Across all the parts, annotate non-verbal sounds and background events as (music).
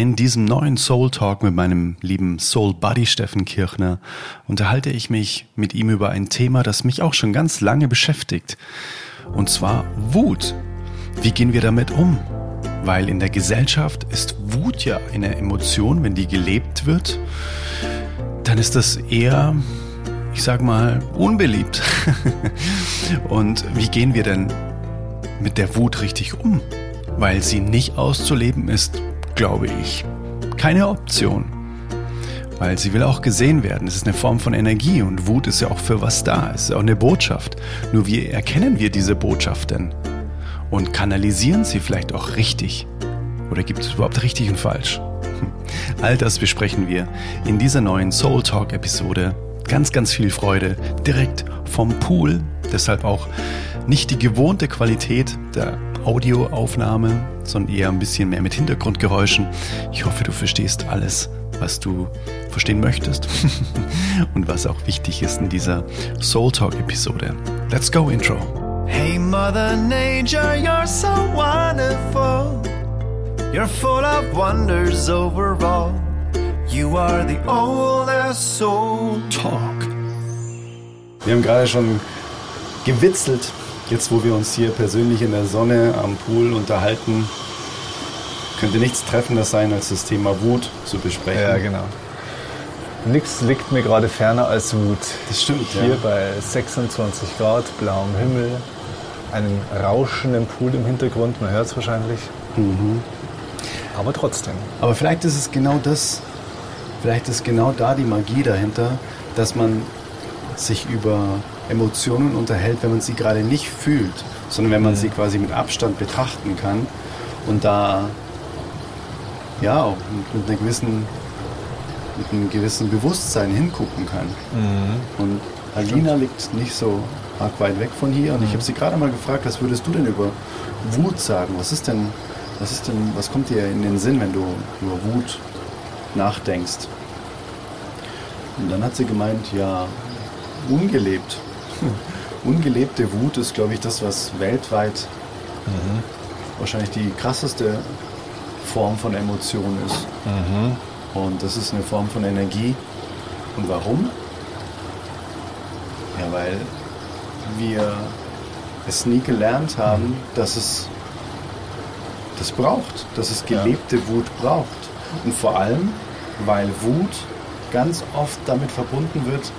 In diesem neuen Soul Talk mit meinem lieben Soul Buddy Steffen Kirchner unterhalte ich mich mit ihm über ein Thema, das mich auch schon ganz lange beschäftigt. Und zwar Wut. Wie gehen wir damit um? Weil in der Gesellschaft ist Wut ja eine Emotion, wenn die gelebt wird, dann ist das eher, ich sag mal, unbeliebt. (laughs) Und wie gehen wir denn mit der Wut richtig um? Weil sie nicht auszuleben ist, glaube ich, keine Option. Weil sie will auch gesehen werden. Es ist eine Form von Energie und Wut ist ja auch für was da. Es ist auch eine Botschaft. Nur wie erkennen wir diese Botschaft denn? Und kanalisieren sie vielleicht auch richtig? Oder gibt es überhaupt richtig und falsch? (laughs) All das besprechen wir in dieser neuen Soul Talk Episode. Ganz, ganz viel Freude direkt vom Pool. Deshalb auch nicht die gewohnte Qualität der Audioaufnahme, sondern eher ein bisschen mehr mit Hintergrundgeräuschen. Ich hoffe, du verstehst alles, was du verstehen möchtest (laughs) und was auch wichtig ist in dieser Soul Talk Episode. Let's go, Intro. Hey, Mother Nature, you're so wonderful. You're full of wonders overall. You are the oldest soul Talk. Wir haben gerade schon gewitzelt Jetzt, wo wir uns hier persönlich in der Sonne am Pool unterhalten, könnte nichts treffender sein, als das Thema Wut zu besprechen. Ja, genau. Nichts liegt mir gerade ferner als Wut. Das stimmt. Hier ja. bei 26 Grad, blauem Himmel, einem rauschenden Pool im Hintergrund, man hört es wahrscheinlich. Mhm. Aber trotzdem. Aber vielleicht ist es genau das, vielleicht ist genau da die Magie dahinter, dass man sich über Emotionen unterhält, wenn man sie gerade nicht fühlt, sondern wenn man mhm. sie quasi mit Abstand betrachten kann und da ja auch mit, einer gewissen mit einem gewissen Bewusstsein hingucken kann. Mhm. Und Alina liegt nicht so arg weit weg von hier und mhm. ich habe sie gerade mal gefragt, was würdest du denn über Wut sagen? Was ist denn, was ist denn, was kommt dir in den Sinn, wenn du über Wut nachdenkst? Und dann hat sie gemeint, ja, ungelebt. (laughs) Ungelebte Wut ist, glaube ich, das, was weltweit mhm. wahrscheinlich die krasseste Form von Emotion ist. Mhm. Und das ist eine Form von Energie. Und warum? Ja, weil wir es nie gelernt haben, mhm. dass es das braucht, dass es gelebte ja. Wut braucht. Und vor allem, weil Wut ganz oft damit verbunden wird,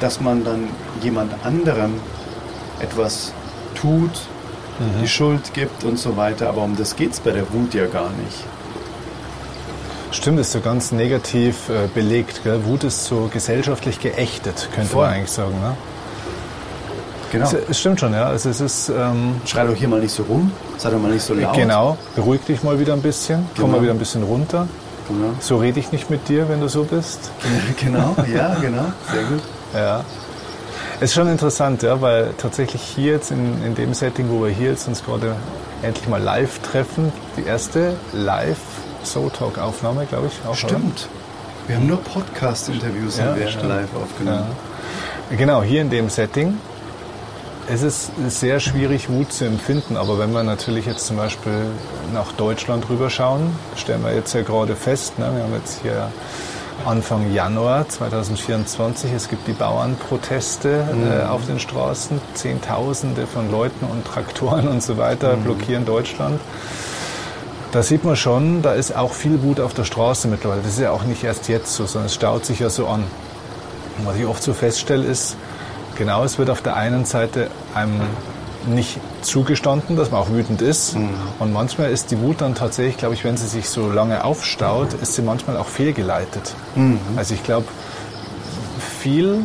dass man dann jemand anderem etwas tut, mhm. die Schuld gibt und so weiter. Aber um das geht es bei der Wut ja gar nicht. Stimmt, ist so ganz negativ äh, belegt. Gell? Wut ist so gesellschaftlich geächtet, könnte Voll. man eigentlich sagen. Ne? Genau. Es, stimmt schon, ja. Also es ist, ähm, Schrei doch hier mal nicht so rum, sei doch mal nicht so laut. Genau, beruhig dich mal wieder ein bisschen, genau. komm mal wieder ein bisschen runter. Genau. So rede ich nicht mit dir, wenn du so bist. (laughs) Genau, ja, genau, sehr gut. Ja. Es ist schon interessant, ja, weil tatsächlich hier jetzt in, in dem Setting, wo wir hier jetzt uns gerade endlich mal live treffen, die erste live Soul Talk Aufnahme, glaube ich. Auch, Stimmt. Oder? Wir haben nur Podcast-Interviews ja, live aufgenommen. Ja. Genau, hier in dem Setting. Es ist sehr schwierig, Wut zu empfinden, aber wenn wir natürlich jetzt zum Beispiel nach Deutschland rüberschauen, stellen wir jetzt ja gerade fest, ne, wir haben jetzt hier Anfang Januar 2024. Es gibt die Bauernproteste mhm. äh, auf den Straßen. Zehntausende von Leuten und Traktoren und so weiter mhm. blockieren Deutschland. Da sieht man schon, da ist auch viel Wut auf der Straße mittlerweile. Das ist ja auch nicht erst jetzt so, sondern es staut sich ja so an. Und was ich oft so feststelle, ist, genau, es wird auf der einen Seite einem nicht zugestanden, dass man auch wütend ist. Mhm. Und manchmal ist die Wut dann tatsächlich, glaube ich, wenn sie sich so lange aufstaut, ist sie manchmal auch fehlgeleitet. Mhm. Also ich glaube, viel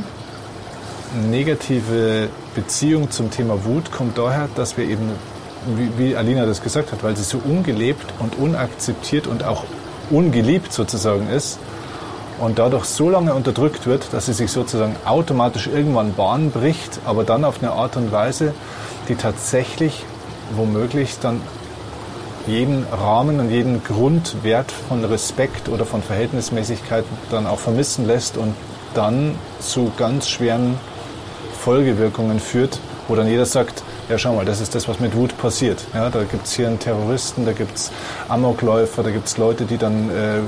negative Beziehung zum Thema Wut kommt daher, dass wir eben, wie, wie Alina das gesagt hat, weil sie so ungelebt und unakzeptiert und auch ungeliebt sozusagen ist und dadurch so lange unterdrückt wird, dass sie sich sozusagen automatisch irgendwann Bahn bricht, aber dann auf eine Art und Weise, die tatsächlich womöglich dann jeden Rahmen und jeden Grundwert von Respekt oder von Verhältnismäßigkeit dann auch vermissen lässt und dann zu ganz schweren Folgewirkungen führt, wo dann jeder sagt, ja schau mal, das ist das, was mit Wut passiert. Ja, da gibt es hier einen Terroristen, da gibt es Amokläufer, da gibt es Leute, die dann äh,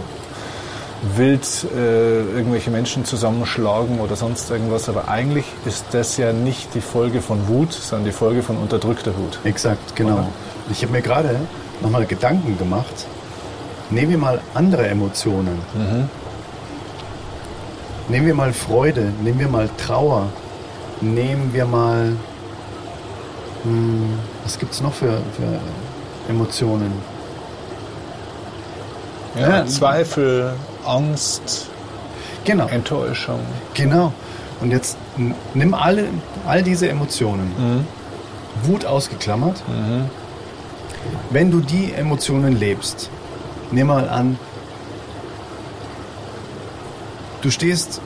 wild äh, irgendwelche Menschen zusammenschlagen oder sonst irgendwas. Aber eigentlich ist das ja nicht die Folge von Wut, sondern die Folge von unterdrückter Wut. Exakt, genau. Oder? Ich habe mir gerade nochmal Gedanken gemacht. Nehmen wir mal andere Emotionen. Mhm. Nehmen wir mal Freude, nehmen wir mal Trauer, nehmen wir mal, hm, was gibt es noch für, für Emotionen? Ja, ja, Zweifel, Angst, genau. Enttäuschung. Genau. Und jetzt nimm alle, all diese Emotionen, mhm. Wut ausgeklammert. Mhm. Wenn du die Emotionen lebst, nimm mal an, Du stehst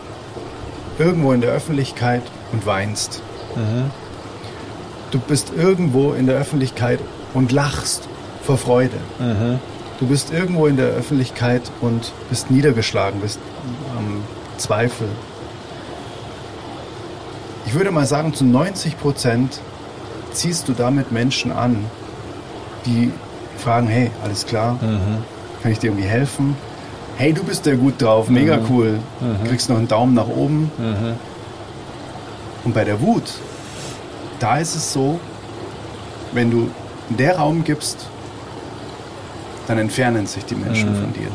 irgendwo in der Öffentlichkeit und weinst. Mhm. Du bist irgendwo in der Öffentlichkeit und lachst vor Freude. Mhm. Du bist irgendwo in der Öffentlichkeit und bist niedergeschlagen, bist am Zweifel. Ich würde mal sagen, zu 90 Prozent ziehst du damit Menschen an, die fragen, hey, alles klar, mhm. kann ich dir irgendwie helfen? hey, du bist ja gut drauf, mega mhm. cool. Mhm. Kriegst noch einen Daumen nach oben. Mhm. Und bei der Wut, da ist es so, wenn du der Raum gibst, dann entfernen sich die Menschen mhm. von dir.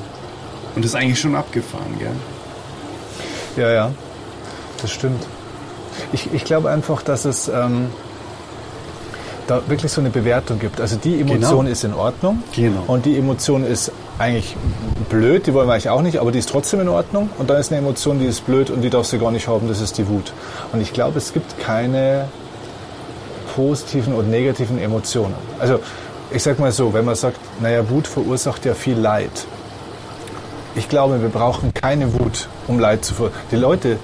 Und das ist eigentlich schon abgefahren, gell? Ja, ja, das stimmt. Ich, ich glaube einfach, dass es ähm, da wirklich so eine Bewertung gibt. Also die Emotion genau. ist in Ordnung genau. und die Emotion ist eigentlich blöd, die wollen wir eigentlich auch nicht, aber die ist trotzdem in Ordnung. Und dann ist eine Emotion, die ist blöd und die darfst du gar nicht haben, das ist die Wut. Und ich glaube, es gibt keine positiven und negativen Emotionen. Also ich sag mal so, wenn man sagt, naja, Wut verursacht ja viel Leid. Ich glaube, wir brauchen keine Wut, um Leid zu verursachen. Die Leute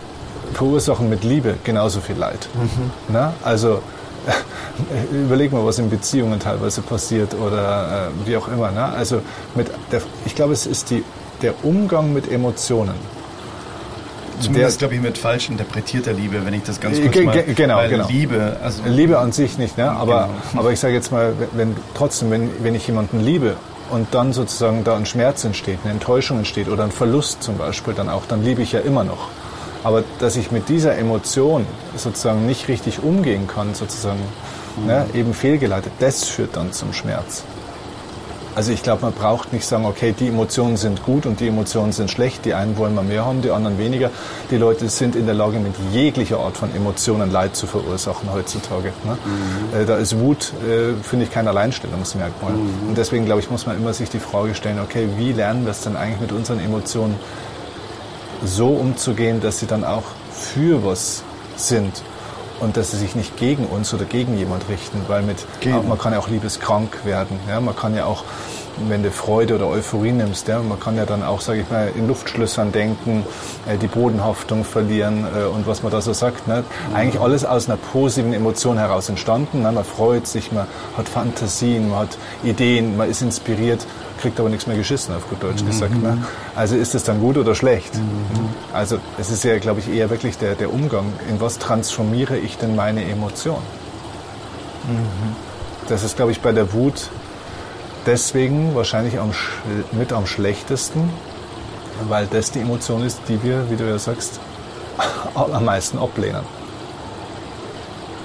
verursachen mit Liebe genauso viel Leid. Mhm. Na? Also (laughs) überleg mal, was in Beziehungen teilweise passiert oder äh, wie auch immer. Ne? Also mit der, ich glaube, es ist die, der Umgang mit Emotionen. Zumindest, glaube ich, mit falsch interpretierter Liebe, wenn ich das ganz kurz mal... Genau, genau. Liebe... Also Liebe an sich nicht, ne? aber, genau. aber ich sage jetzt mal, wenn, trotzdem, wenn, wenn ich jemanden liebe und dann sozusagen da ein Schmerz entsteht, eine Enttäuschung entsteht oder ein Verlust zum Beispiel dann auch, dann liebe ich ja immer noch. Aber dass ich mit dieser Emotion sozusagen nicht richtig umgehen kann, sozusagen mhm. ne, eben fehlgeleitet, das führt dann zum Schmerz. Also ich glaube, man braucht nicht sagen, okay, die Emotionen sind gut und die Emotionen sind schlecht. Die einen wollen mal mehr haben, die anderen weniger. Die Leute sind in der Lage, mit jeglicher Art von Emotionen Leid zu verursachen heutzutage. Ne? Mhm. Äh, da ist Wut, äh, finde ich, kein Alleinstellungsmerkmal. Mhm. Und deswegen, glaube ich, muss man immer sich die Frage stellen, okay, wie lernen wir es denn eigentlich mit unseren Emotionen so umzugehen, dass sie dann auch für was sind und dass sie sich nicht gegen uns oder gegen jemand richten, weil mit man kann ja auch liebeskrank werden, ja, man kann ja auch wenn du Freude oder Euphorie nimmst, ja, man kann ja dann auch, sage ich mal, in Luftschlössern denken, äh, die Bodenhaftung verlieren äh, und was man da so sagt. Ne? Mhm. Eigentlich alles aus einer positiven Emotion heraus entstanden. Ne? Man freut sich, man hat Fantasien, man hat Ideen, man ist inspiriert kriegt aber nichts mehr geschissen, auf gut Deutsch gesagt. Ne? Mhm. Also ist es dann gut oder schlecht? Mhm. Also es ist ja, glaube ich, eher wirklich der, der Umgang. In was transformiere ich denn meine Emotion? Mhm. Das ist, glaube ich, bei der Wut deswegen wahrscheinlich am, mit am schlechtesten, weil das die Emotion ist, die wir, wie du ja sagst, (laughs) am meisten ablehnen.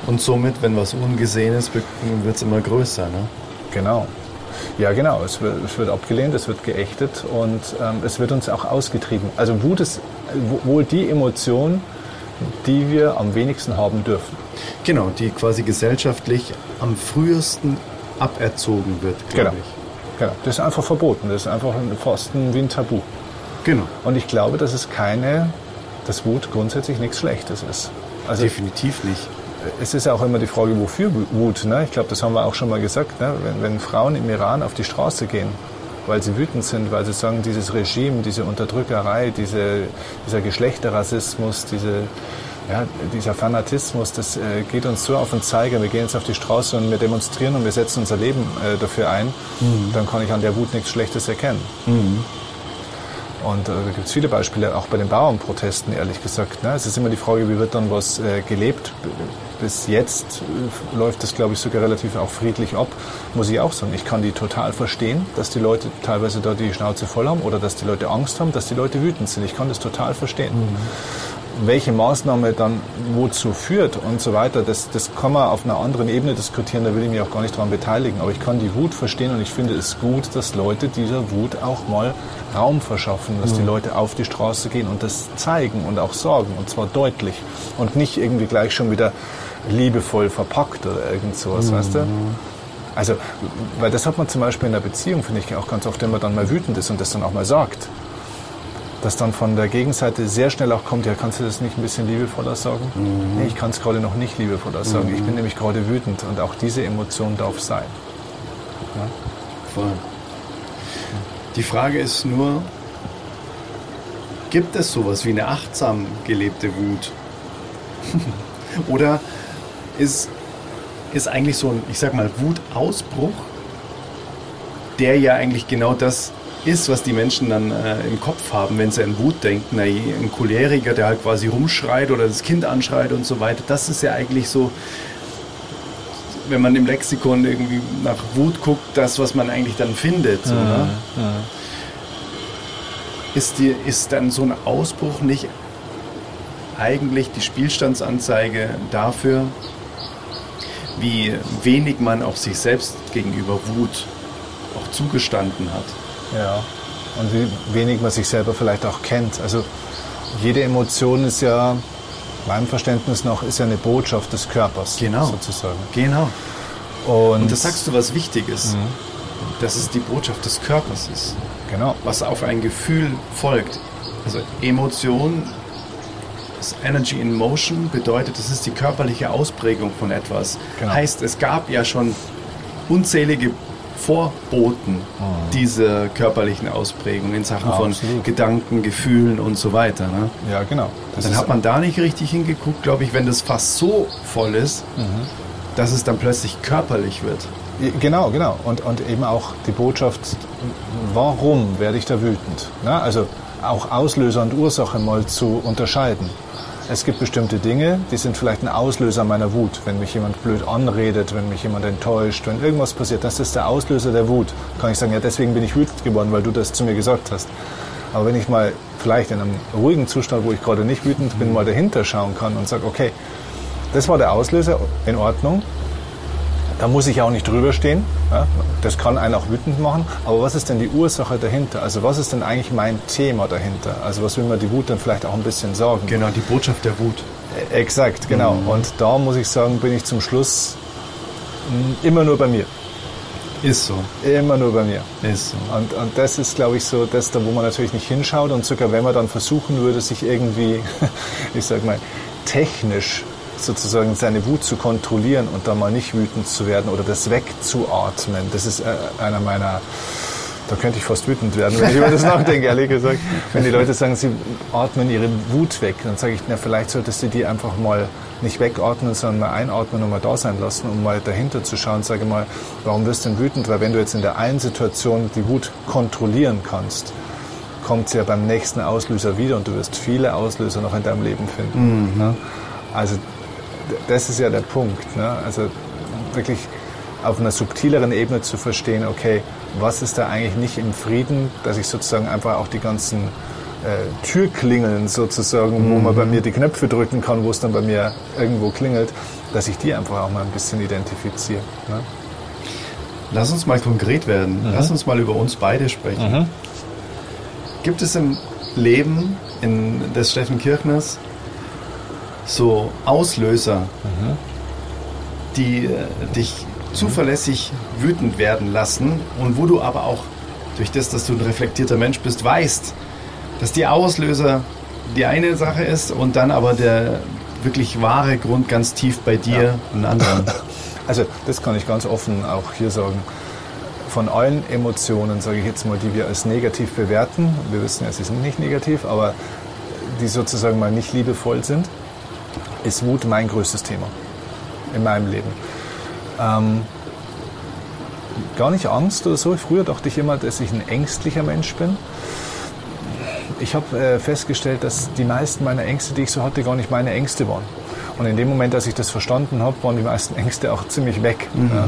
Und somit, wenn was ungesehen ist, wird es immer größer, ne? Genau. Ja, genau. Es wird, es wird abgelehnt, es wird geächtet und ähm, es wird uns auch ausgetrieben. Also Wut ist wohl die Emotion, die wir am wenigsten haben dürfen. Genau, die quasi gesellschaftlich am frühesten aberzogen wird, glaube genau. ich. Genau, das ist einfach verboten. Das ist einfach fast wie ein Tabu. Genau. Und ich glaube, dass es keine, dass Wut grundsätzlich nichts Schlechtes ist. Also, Definitiv nicht es ist auch immer die Frage, wofür Wut. Ne? Ich glaube, das haben wir auch schon mal gesagt. Ne? Wenn, wenn, Frauen im Iran auf die Straße gehen, weil sie wütend sind, weil sie sagen, dieses Regime, diese Unterdrückerei, diese, dieser Geschlechterrassismus, diese, ja, dieser Fanatismus, das äh, geht uns so auf den Zeiger. Wir gehen jetzt auf die Straße und wir demonstrieren und wir setzen unser Leben äh, dafür ein. Mhm. Dann kann ich an der Wut nichts Schlechtes erkennen. Mhm. Und äh, da gibt es viele Beispiele, auch bei den Bauernprotesten, ehrlich gesagt. Ne? Es ist immer die Frage, wie wird dann was äh, gelebt. Bis jetzt äh, läuft das, glaube ich, sogar relativ auch friedlich ab, muss ich auch sagen. Ich kann die total verstehen, dass die Leute teilweise da die Schnauze voll haben oder dass die Leute Angst haben, dass die Leute wütend sind. Ich kann das total verstehen. Mhm welche Maßnahme dann wozu führt und so weiter, das, das kann man auf einer anderen Ebene diskutieren, da will ich mich auch gar nicht daran beteiligen. Aber ich kann die Wut verstehen und ich finde es gut, dass Leute dieser Wut auch mal Raum verschaffen, dass mhm. die Leute auf die Straße gehen und das zeigen und auch sorgen und zwar deutlich und nicht irgendwie gleich schon wieder liebevoll verpackt oder irgend sowas, mhm. weißt du? Also, weil das hat man zum Beispiel in der Beziehung, finde ich auch ganz oft, wenn man dann mal wütend ist und das dann auch mal sagt dass dann von der Gegenseite sehr schnell auch kommt, ja, kannst du das nicht ein bisschen liebevoller sagen? Mhm. Nee, ich kann es gerade noch nicht liebevoller sagen. Mhm. Ich bin mhm. nämlich gerade wütend und auch diese Emotion darf sein. Ja? Voll. Die Frage ist nur, gibt es sowas wie eine achtsam gelebte Wut? (laughs) Oder ist, ist eigentlich so ein, ich sag mal, Wutausbruch, der ja eigentlich genau das ist, was die Menschen dann äh, im Kopf haben, wenn sie an Wut denken. Na, ein Choleriker, der halt quasi rumschreit oder das Kind anschreit und so weiter, das ist ja eigentlich so, wenn man im Lexikon irgendwie nach Wut guckt, das, was man eigentlich dann findet. So, ne? ja, ja. Ist, die, ist dann so ein Ausbruch nicht eigentlich die Spielstandsanzeige dafür, wie wenig man auch sich selbst gegenüber Wut auch zugestanden hat? Ja, und wie wenig man sich selber vielleicht auch kennt. Also jede Emotion ist ja, meinem Verständnis nach, ist ja eine Botschaft des Körpers genau. sozusagen. Genau. Und, und das sagst du was Wichtiges, mhm. dass es die Botschaft des Körpers ist. Genau. Was auf ein Gefühl folgt. Also Emotion ist Energy in Motion bedeutet, das ist die körperliche Ausprägung von etwas. Genau. Heißt, es gab ja schon unzählige Vorboten oh. dieser körperlichen Ausprägung in Sachen ja, von absolut. Gedanken, Gefühlen und so weiter. Ne? Ja, genau. Das dann hat man da nicht richtig hingeguckt, glaube ich, wenn das fast so voll ist, mhm. dass es dann plötzlich körperlich wird. Genau, genau. Und, und eben auch die Botschaft, warum werde ich da wütend? Ne? Also auch Auslöser und Ursache mal zu unterscheiden. Es gibt bestimmte Dinge, die sind vielleicht ein Auslöser meiner Wut. Wenn mich jemand blöd anredet, wenn mich jemand enttäuscht, wenn irgendwas passiert, das ist der Auslöser der Wut. Kann ich sagen, ja, deswegen bin ich wütend geworden, weil du das zu mir gesagt hast. Aber wenn ich mal vielleicht in einem ruhigen Zustand, wo ich gerade nicht wütend bin, mal dahinter schauen kann und sage, okay, das war der Auslöser, in Ordnung, da muss ich auch nicht drüber stehen. Ja? Das kann einen auch wütend machen. Aber was ist denn die Ursache dahinter? Also was ist denn eigentlich mein Thema dahinter? Also was will mir die Wut dann vielleicht auch ein bisschen sagen? Genau, die Botschaft der Wut. Äh, exakt, genau. Mhm. Und da muss ich sagen, bin ich zum Schluss immer nur bei mir. Ist so. Immer nur bei mir. Ist so. Und, und das ist, glaube ich, so das, da wo man natürlich nicht hinschaut. Und sogar wenn man dann versuchen würde, sich irgendwie, (laughs) ich sag mal, technisch sozusagen seine Wut zu kontrollieren und da mal nicht wütend zu werden oder das wegzuatmen. Das ist äh, einer meiner, da könnte ich fast wütend werden, wenn ich über das nachdenke, ehrlich gesagt. Wenn die Leute sagen, sie atmen ihre Wut weg, dann sage ich, na, vielleicht solltest du die einfach mal nicht wegatmen, sondern mal einatmen und mal da sein lassen, um mal dahinter zu schauen. Sage mal, warum wirst du denn wütend? Weil wenn du jetzt in der einen Situation die Wut kontrollieren kannst, kommt sie ja beim nächsten Auslöser wieder und du wirst viele Auslöser noch in deinem Leben finden. Mhm. Also das ist ja der Punkt. Ne? Also wirklich auf einer subtileren Ebene zu verstehen, okay, was ist da eigentlich nicht im Frieden, dass ich sozusagen einfach auch die ganzen äh, Türklingeln sozusagen, mhm. wo man bei mir die Knöpfe drücken kann, wo es dann bei mir irgendwo klingelt, dass ich die einfach auch mal ein bisschen identifiziere. Ne? Lass uns mal konkret werden. Mhm. Lass uns mal über uns beide sprechen. Mhm. Gibt es im Leben in, des Steffen Kirchners so Auslöser, mhm. die äh, dich zuverlässig wütend werden lassen und wo du aber auch durch das, dass du ein reflektierter Mensch bist, weißt, dass die Auslöser die eine Sache ist und dann aber der wirklich wahre Grund ganz tief bei dir ja. ein anderer. (laughs) Also das kann ich ganz offen auch hier sagen. Von allen Emotionen, sage ich jetzt mal, die wir als negativ bewerten, wir wissen ja, sie sind nicht negativ, aber die sozusagen mal nicht liebevoll sind, ist Wut mein größtes Thema in meinem Leben. Ähm, gar nicht Angst oder so. Früher dachte ich immer, dass ich ein ängstlicher Mensch bin. ich habe äh, festgestellt, dass die meisten meiner Ängste, die ich so hatte, gar nicht meine Ängste waren. Und in dem Moment, als ich das verstanden habe, waren die meisten Ängste auch ziemlich weg. Mhm. Ja.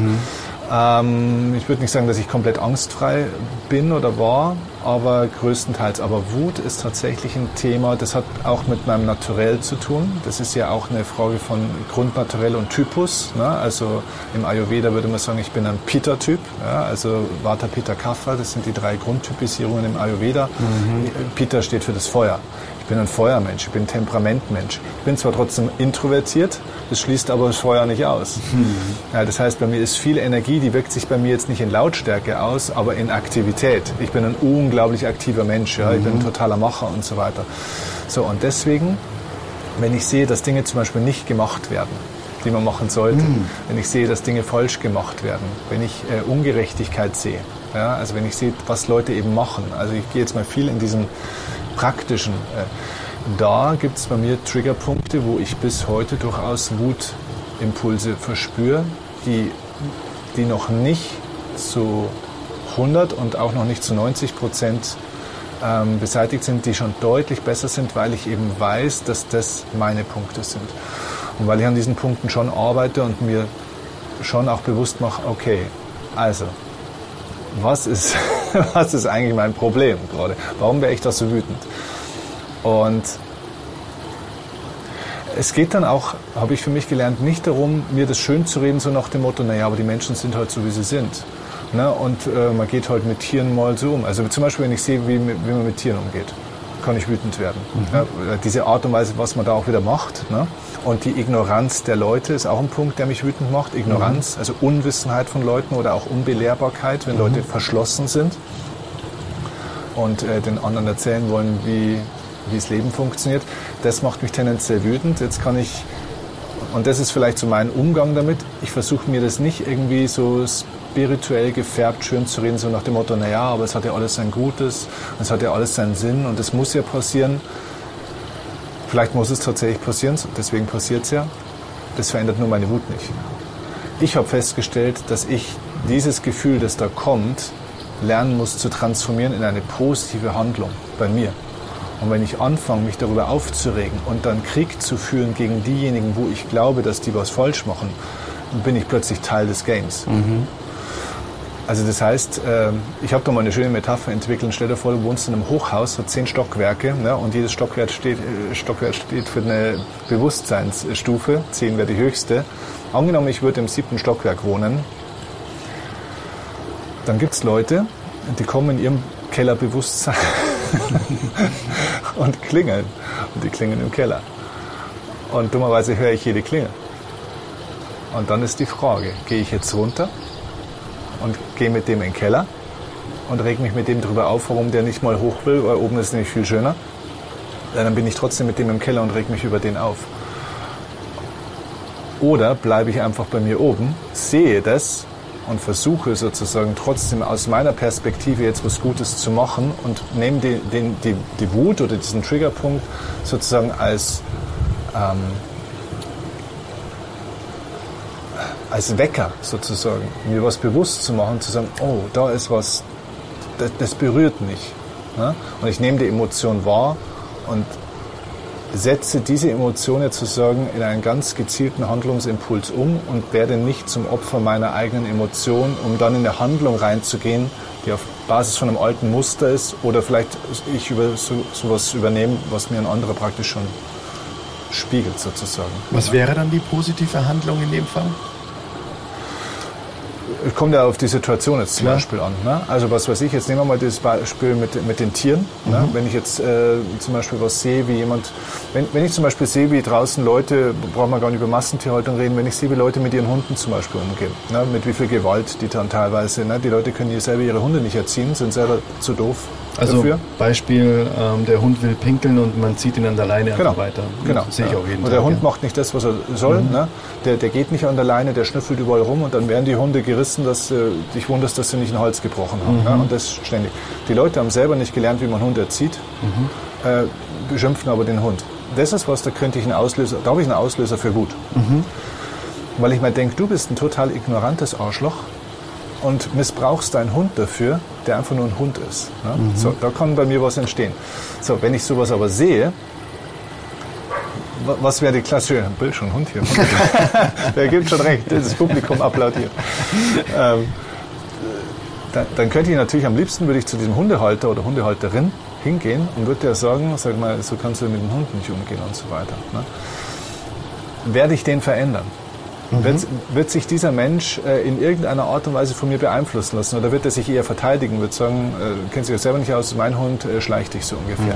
Ähm, ich würde nicht sagen, dass ich komplett angstfrei bin oder war, aber größtenteils. Aber Wut ist tatsächlich ein Thema, das hat auch mit meinem Naturell zu tun. Das ist ja auch eine Frage von Grundnaturell und Typus. Ne? Also im Ayurveda würde man sagen, ich bin ein Pitta-Typ. Ja? Also Vata, Pitta, Kapha, das sind die drei Grundtypisierungen im Ayurveda. Mhm. Pitta steht für das Feuer. Ich bin ein Feuermensch, ich bin ein Temperamentmensch. Ich bin zwar trotzdem introvertiert, das schließt aber das Feuer nicht aus. Mhm. Ja, das heißt, bei mir ist viel Energie, die wirkt sich bei mir jetzt nicht in Lautstärke aus, aber in Aktivität. Ich bin ein unglaublich aktiver Mensch, ja? ich bin ein mhm. totaler Macher und so weiter. So, und deswegen, wenn ich sehe, dass Dinge zum Beispiel nicht gemacht werden, die man machen sollte, mhm. wenn ich sehe, dass Dinge falsch gemacht werden, wenn ich äh, Ungerechtigkeit sehe, ja? also wenn ich sehe, was Leute eben machen, also ich gehe jetzt mal viel in diesen praktischen. Äh, da gibt es bei mir Triggerpunkte, wo ich bis heute durchaus Wutimpulse verspüre, die, die noch nicht zu 100 und auch noch nicht zu 90 Prozent ähm, beseitigt sind, die schon deutlich besser sind, weil ich eben weiß, dass das meine Punkte sind. Und weil ich an diesen Punkten schon arbeite und mir schon auch bewusst mache, okay, also, was ist, (laughs) was ist eigentlich mein Problem gerade? Warum wäre ich da so wütend? Und es geht dann auch, habe ich für mich gelernt, nicht darum, mir das schön zu reden, so nach dem Motto, naja, aber die Menschen sind halt so, wie sie sind. Ne? Und äh, man geht halt mit Tieren mal so um. Also zum Beispiel, wenn ich sehe, wie, wie man mit Tieren umgeht, kann ich wütend werden. Mhm. Ja, diese Art und Weise, was man da auch wieder macht. Ne? Und die Ignoranz der Leute ist auch ein Punkt, der mich wütend macht. Ignoranz, mhm. also Unwissenheit von Leuten oder auch Unbelehrbarkeit, wenn mhm. Leute verschlossen sind und äh, den anderen erzählen wollen, wie, wie das Leben funktioniert. Das macht mich tendenziell wütend. Jetzt kann ich, und das ist vielleicht so mein Umgang damit, ich versuche mir das nicht irgendwie so spirituell gefärbt schön zu reden, so nach dem Motto, naja, aber es hat ja alles sein Gutes, es hat ja alles seinen Sinn und es muss ja passieren. Vielleicht muss es tatsächlich passieren, deswegen passiert es ja. Das verändert nur meine Wut nicht. Ich habe festgestellt, dass ich dieses Gefühl, das da kommt, lernen muss zu transformieren in eine positive Handlung bei mir. Und wenn ich anfange, mich darüber aufzuregen und dann Krieg zu führen gegen diejenigen, wo ich glaube, dass die was falsch machen, dann bin ich plötzlich Teil des Games. Mhm. Also das heißt, ähm, ich habe da mal eine schöne Metapher entwickelt. Stell dir vor, du wohnst in einem Hochhaus, hat zehn Stockwerke ne, und jedes Stockwerk steht, äh, Stockwerk steht für eine Bewusstseinsstufe. Zehn wäre die höchste. Angenommen, ich würde im siebten Stockwerk wohnen, dann gibt es Leute, die kommen in ihrem Kellerbewusstsein (laughs) und klingeln. Und die klingeln im Keller. Und dummerweise höre ich jede Klingel. Und dann ist die Frage, gehe ich jetzt runter und gehe mit dem in den Keller und reg mich mit dem darüber auf, warum der nicht mal hoch will, weil oben ist nämlich viel schöner. Dann bin ich trotzdem mit dem im Keller und reg mich über den auf. Oder bleibe ich einfach bei mir oben, sehe das und versuche sozusagen trotzdem aus meiner Perspektive jetzt was Gutes zu machen und nehme den, den, die, die Wut oder diesen Triggerpunkt sozusagen als ähm, als Wecker sozusagen, mir was bewusst zu machen, zu sagen, oh, da ist was, das, das berührt mich. Ne? Und ich nehme die Emotion wahr und setze diese Emotion jetzt sozusagen in einen ganz gezielten Handlungsimpuls um und werde nicht zum Opfer meiner eigenen Emotion, um dann in eine Handlung reinzugehen, die auf Basis von einem alten Muster ist oder vielleicht ich über so, sowas übernehme, was mir ein anderer praktisch schon spiegelt sozusagen. Was wäre dann die positive Handlung in dem Fall? Kommt ja auf die Situation jetzt zum ja. Beispiel an. Ne? Also was weiß ich, jetzt nehmen wir mal das Beispiel mit, mit den Tieren. Ne? Mhm. Ne? Wenn ich jetzt äh, zum Beispiel was sehe, wie jemand, wenn, wenn ich zum Beispiel sehe, wie draußen Leute, brauchen wir gar nicht über Massentierhaltung reden, wenn ich sehe, wie Leute mit ihren Hunden zum Beispiel umgehen, ne? mit wie viel Gewalt die dann teilweise, ne? die Leute können hier selber ihre Hunde nicht erziehen, sind selber zu doof also dafür. Beispiel, ähm, der Hund will pinkeln und man zieht ihn an der Leine genau. weiter. Genau. Das sehe ich auch jeden und Tag. der Hund ja. macht nicht das, was er soll. Mhm. Ne? Der, der geht nicht an der Leine, der schnüffelt überall rum und dann werden die Hunde gerissen, dass äh, dich wunderst, dass sie nicht ein Holz gebrochen haben. Mhm. Ne? Und das ständig. Die Leute haben selber nicht gelernt, wie man Hund erzieht, mhm. äh, beschimpfen aber den Hund. Das ist was, da könnte ich einen Auslöser, da habe ich einen Auslöser für Wut. Mhm. Weil ich mir denke, du bist ein total ignorantes Arschloch und missbrauchst deinen Hund dafür, der einfach nur ein Hund ist. Ne? So, da kann bei mir was entstehen. So, wenn ich sowas aber sehe, wa- was wäre die klassische, Bild schon Hund hier. (laughs) Der gibt schon recht, das Publikum applaudiert. Ähm, dann, dann könnte ich natürlich am liebsten würde ich zu diesem Hundehalter oder Hundehalterin hingehen und würde der sagen, sag mal, so kannst du mit dem Hund nicht umgehen und so weiter. Ne? Werde ich den verändern? Wird, wird sich dieser Mensch äh, in irgendeiner Art und Weise von mir beeinflussen lassen oder wird er sich eher verteidigen, wird sagen, äh, kennt sich ja selber nicht aus, mein Hund äh, schleicht dich so ungefähr.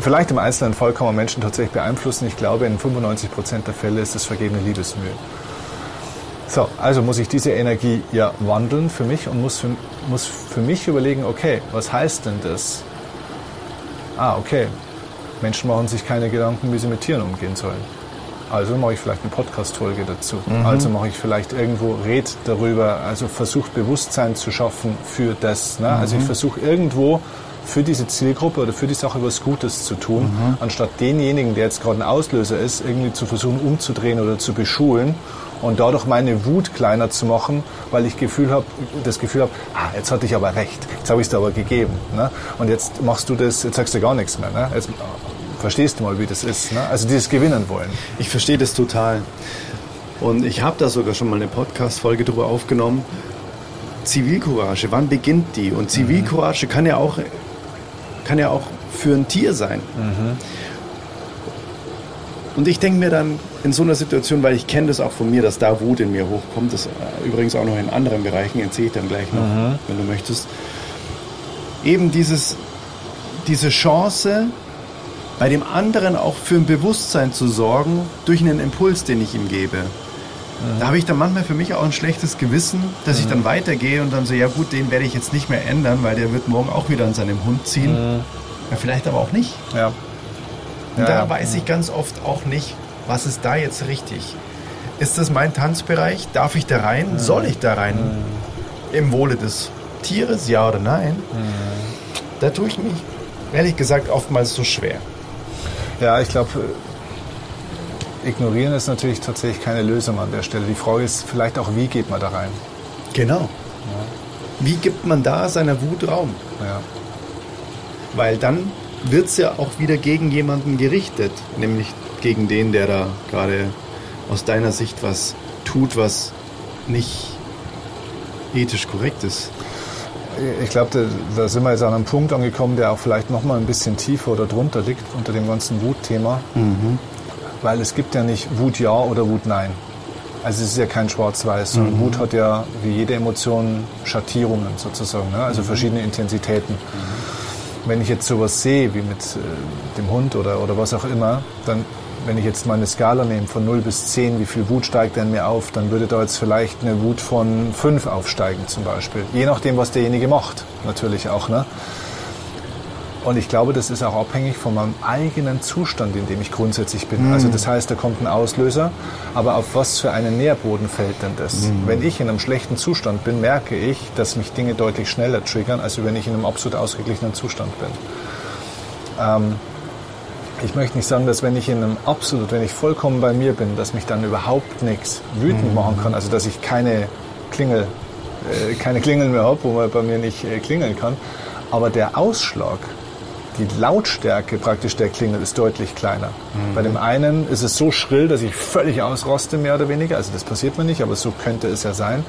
Vielleicht im einzelnen Fall kann man Menschen tatsächlich beeinflussen. Ich glaube, in 95 Prozent der Fälle ist es vergebene Liebesmühe. So, also muss ich diese Energie ja wandeln für mich und muss für, muss für mich überlegen, okay, was heißt denn das? Ah, okay, Menschen machen sich keine Gedanken, wie sie mit Tieren umgehen sollen. Also mache ich vielleicht eine Podcast-Folge dazu. Also mache ich vielleicht irgendwo Red darüber, also versuche Bewusstsein zu schaffen für das. Ne? Also ich versuche irgendwo für diese Zielgruppe oder für die Sache was Gutes zu tun, anstatt denjenigen, der jetzt gerade ein Auslöser ist, irgendwie zu versuchen umzudrehen oder zu beschulen und dadurch meine Wut kleiner zu machen, weil ich Gefühl hab, das Gefühl habe, ah, jetzt hatte ich aber recht, jetzt habe ich es dir aber gegeben. Ne? Und jetzt machst du das, jetzt sagst du gar nichts mehr. Ne? Jetzt verstehst du mal, wie das ist. Ne? Also dieses Gewinnen wollen. Ich verstehe das total. Und ich habe da sogar schon mal eine Podcast-Folge drüber aufgenommen. Zivilcourage, wann beginnt die? Und Zivilcourage kann ja auch, kann ja auch für ein Tier sein. Und ich denke mir dann in so einer Situation, weil ich kenne das auch von mir, dass da Wut in mir hochkommt, das äh, übrigens auch noch in anderen Bereichen, erzähle ich dann gleich noch, wenn du möchtest. Eben dieses, diese Chance, bei dem anderen auch für ein Bewusstsein zu sorgen, durch einen Impuls, den ich ihm gebe. Da habe ich dann manchmal für mich auch ein schlechtes Gewissen, dass ich dann weitergehe und dann so, ja gut, den werde ich jetzt nicht mehr ändern, weil der wird morgen auch wieder an seinem Hund ziehen. Ja, vielleicht aber auch nicht. Ja. Und Ja, da weiß ich ganz oft auch nicht, was ist da jetzt richtig. Ist das mein Tanzbereich? Darf ich da rein? Soll ich da rein? Im Wohle des Tieres, ja oder nein? Da tue ich mich, ehrlich gesagt, oftmals so schwer. Ja, ich glaube, ignorieren ist natürlich tatsächlich keine Lösung an der Stelle. Die Frage ist vielleicht auch, wie geht man da rein? Genau. Wie gibt man da seiner Wut Raum? Ja. Weil dann wird es ja auch wieder gegen jemanden gerichtet, nämlich gegen den, der da gerade aus deiner Sicht was tut, was nicht ethisch korrekt ist. Ich glaube, da, da sind wir jetzt an einem Punkt angekommen, der auch vielleicht noch mal ein bisschen tiefer oder drunter liegt unter dem ganzen Wutthema. Weil es gibt ja nicht Wut ja oder Wut nein. Also es ist ja kein Schwarz-Weiß, sondern Wut hat ja wie jede Emotion Schattierungen sozusagen, ne? also verschiedene Intensitäten. Wenn ich jetzt sowas sehe, wie mit äh, dem Hund oder, oder was auch immer, dann, wenn ich jetzt meine Skala nehme von 0 bis 10, wie viel Wut steigt denn mir auf, dann würde da jetzt vielleicht eine Wut von 5 aufsteigen zum Beispiel. Je nachdem, was derjenige macht, natürlich auch. Ne? Und ich glaube, das ist auch abhängig von meinem eigenen Zustand, in dem ich grundsätzlich bin. Also das heißt, da kommt ein Auslöser, aber auf was für einen Nährboden fällt denn das? Wenn ich in einem schlechten Zustand bin, merke ich, dass mich Dinge deutlich schneller triggern, als wenn ich in einem absolut ausgeglichenen Zustand bin. Ähm, ich möchte nicht sagen, dass wenn ich in einem absolut, wenn ich vollkommen bei mir bin, dass mich dann überhaupt nichts wütend machen kann, also dass ich keine Klingel, äh, keine Klingeln mehr habe, wo man bei mir nicht äh, klingeln kann. Aber der Ausschlag, die Lautstärke praktisch der Klingel ist deutlich kleiner. Bei dem einen ist es so schrill, dass ich völlig ausroste, mehr oder weniger. Also das passiert mir nicht, aber so könnte es ja sein.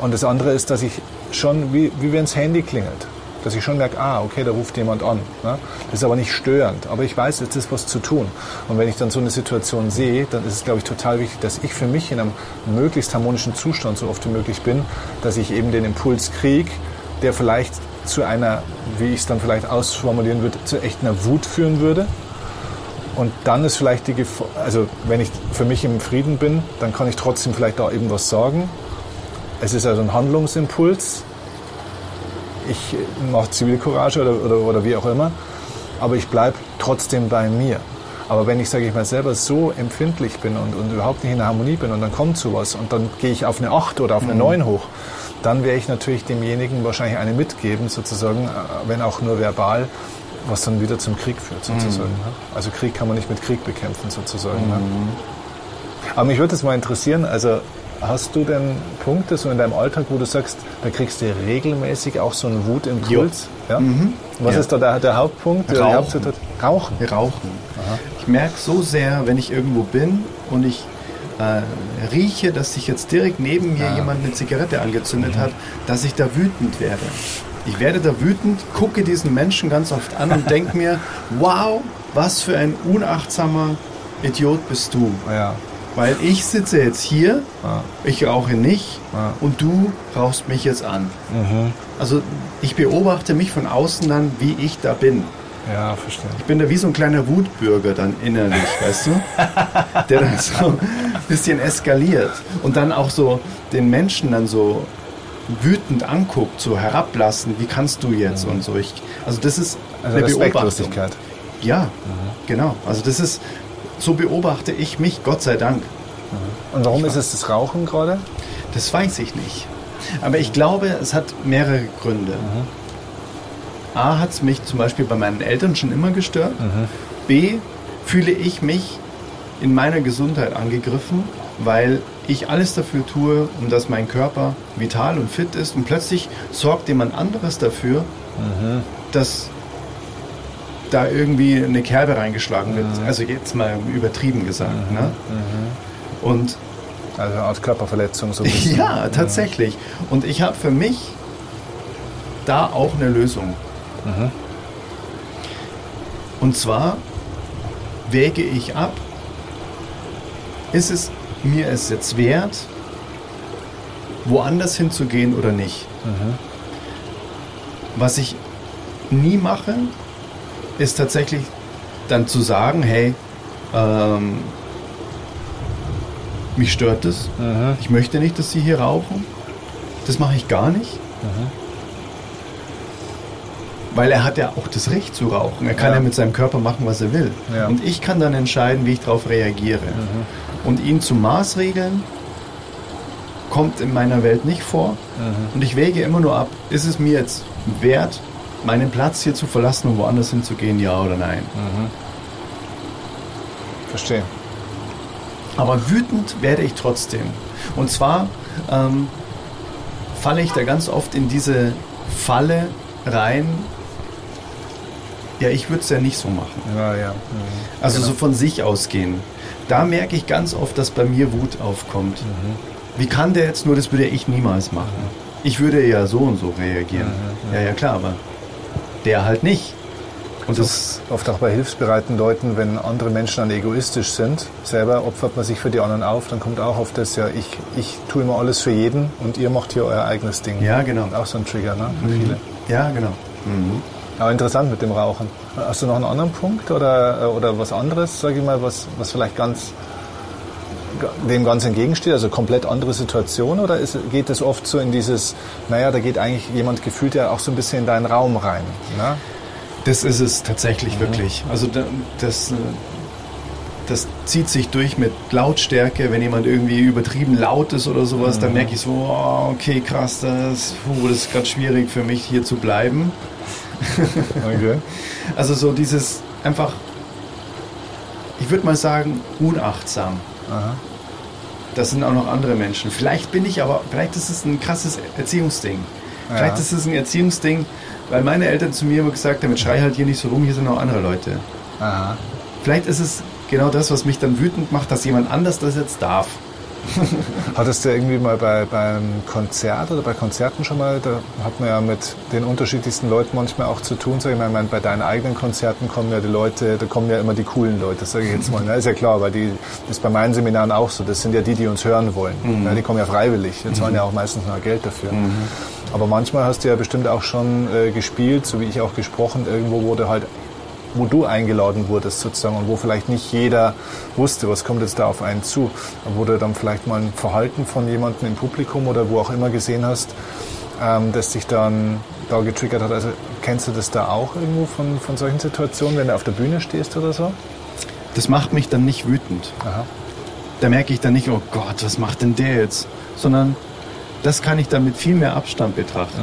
Und das andere ist, dass ich schon, wie, wie wenn das Handy klingelt, dass ich schon merke, ah, okay, da ruft jemand an. Ne? Das ist aber nicht störend. Aber ich weiß, jetzt ist was zu tun. Und wenn ich dann so eine Situation sehe, dann ist es, glaube ich, total wichtig, dass ich für mich in einem möglichst harmonischen Zustand so oft wie möglich bin, dass ich eben den Impuls kriege, der vielleicht zu einer, wie ich es dann vielleicht ausformulieren würde, zu echt einer Wut führen würde. Und dann ist vielleicht die Gefahr, also wenn ich für mich im Frieden bin, dann kann ich trotzdem vielleicht da eben was sagen. Es ist also ein Handlungsimpuls. Ich mache Zivilcourage oder, oder, oder wie auch immer, aber ich bleibe trotzdem bei mir. Aber wenn ich, sage ich mal, selber so empfindlich bin und, und überhaupt nicht in der Harmonie bin und dann kommt sowas und dann gehe ich auf eine 8 oder auf eine 9 hoch, dann werde ich natürlich demjenigen wahrscheinlich eine mitgeben, sozusagen, äh, wenn auch nur verbal, was dann wieder zum Krieg führt, sozusagen. Ne? Also Krieg kann man nicht mit Krieg bekämpfen, sozusagen. Ne? Aber mich würde es mal interessieren, also hast du denn Punkte so in deinem Alltag, wo du sagst, da kriegst du regelmäßig auch so einen Wutimpuls? Ja? Mhm. Was Ja. ist da der, der Hauptpunkt? Rauchen. Hauptsituation? Rauchen. Rauchen. Ich merke so sehr, wenn ich irgendwo bin und ich äh, rieche, dass sich jetzt direkt neben mir jemand eine Zigarette angezündet hat, dass ich da wütend werde. Ich werde da wütend, gucke diesen Menschen ganz oft an und denke (laughs) mir, wow, was für ein unachtsamer Idiot bist du. Ja. Weil ich sitze jetzt hier, Ja. ich rauche nicht Ja. und du rauchst mich jetzt an. Also ich beobachte mich von außen dann, wie ich da bin. Ja, verstehe. Ich bin da wie so ein kleiner Wutbürger dann innerlich, weißt du? (laughs) Der dann so ein bisschen eskaliert und dann auch so den Menschen dann so wütend anguckt, so herablassen, wie kannst du jetzt und so. Ich, also das ist Also eine Beobachtung. Ja, genau. Also das ist, so beobachte ich mich, Gott sei Dank. Und warum ist es das Rauchen gerade? Das weiß ich nicht. Aber ich glaube, es hat mehrere Gründe. A hat es mich zum Beispiel bei meinen Eltern schon immer gestört. B fühle ich mich in meiner Gesundheit angegriffen, weil ich alles dafür tue, um dass mein Körper vital und fit ist. Und plötzlich sorgt jemand anderes dafür, dass da irgendwie eine Kerbe reingeschlagen wird. Also jetzt mal übertrieben gesagt. Ne? Und Also eine Art Körperverletzung so ein (laughs) bisschen. ja, tatsächlich. Und ich habe für mich da auch eine Lösung. Und zwar wäge ich ab, ist es mir es jetzt wert, woanders hinzugehen oder nicht. Was ich nie mache, ist tatsächlich dann zu sagen, hey, ähm, mich stört es, ich möchte nicht, dass Sie hier rauchen. Das mache ich gar nicht. Weil er hat ja auch das Recht zu rauchen. Er kann ja, Ja. mit seinem Körper machen, was er will. Ja. Und ich kann dann entscheiden, wie ich darauf reagiere. Und ihn zu maßregeln, kommt in meiner Welt nicht vor. Und ich wäge immer nur ab, ist es mir jetzt wert, meinen Platz hier zu verlassen und woanders hinzugehen, ja oder nein. Verstehe. Aber wütend werde ich trotzdem. Und zwar ähm, falle ich da ganz oft in diese Falle rein. Ja, ich würde es ja nicht so machen. Ja, ja. Mhm. Also so von sich ausgehen. Da merke ich ganz oft, dass bei mir Wut aufkommt. Wie kann der jetzt nur, das würde ich niemals machen. Ich würde ja so und so reagieren. Ja, ja, klar, aber der halt nicht. Und das, Oft auch bei hilfsbereiten Leuten, wenn andere Menschen dann egoistisch sind, selber opfert man sich für die anderen auf, dann kommt auch oft das ja, ich, ich tue immer alles für jeden und ihr macht hier euer eigenes Ding. Ja, genau. Auch so ein Trigger, ne? Für viele. ja, genau. Aber interessant mit dem Rauchen. Hast du noch einen anderen Punkt oder, oder was anderes, sage ich mal, was, was vielleicht ganz dem ganz entgegensteht, also komplett andere Situation oder ist, geht es oft so in dieses, naja, da geht eigentlich jemand gefühlt ja auch so ein bisschen in deinen Raum rein. Ne? Das ist es tatsächlich Mhm. wirklich. Also da- das, das zieht sich durch mit Lautstärke. Wenn jemand irgendwie übertrieben laut ist oder sowas, Mhm. dann merke ich so, oh, okay, krass, das, puh, das ist gerade schwierig für mich hier zu bleiben. (laughs) Okay. Also so dieses einfach, ich würde mal sagen, unachtsam. Aha. Das sind auch noch andere Menschen. Vielleicht bin ich aber, vielleicht ist es ein krasses Erziehungsding. Vielleicht Ja. ist es ein Erziehungsding, weil meine Eltern zu mir immer gesagt haben, schrei halt hier nicht so rum, hier sind noch andere Leute. Aha. Vielleicht ist es genau das, was mich dann wütend macht, dass jemand anders das jetzt darf. (laughs) Hattest du irgendwie mal bei, beim Konzert oder bei Konzerten schon mal, da hat man ja mit den unterschiedlichsten Leuten manchmal auch zu tun. Sag ich meine, bei deinen eigenen Konzerten kommen ja die Leute, da kommen ja immer die coolen Leute, sage ich jetzt mal. Ne? Ist ja klar, weil die das ist bei meinen Seminaren auch so. Das sind ja die, die uns hören wollen. Ne? Die kommen ja freiwillig. Die zahlen ja auch meistens noch Geld dafür. Aber manchmal hast du ja bestimmt auch schon äh, gespielt, so wie ich auch gesprochen, irgendwo wurde halt wo du eingeladen wurdest sozusagen und wo vielleicht nicht jeder wusste, was kommt jetzt da auf einen zu. Wo du dann vielleicht mal ein Verhalten von jemandem im Publikum oder wo auch immer gesehen hast, ähm, das dich dann da getriggert hat. Also kennst du das da auch irgendwo von, von solchen Situationen, wenn du auf der Bühne stehst oder so? Das macht mich dann nicht wütend. Aha. Da merke ich dann nicht, oh Gott, was macht denn der jetzt? Sondern das kann ich dann mit viel mehr Abstand betrachten.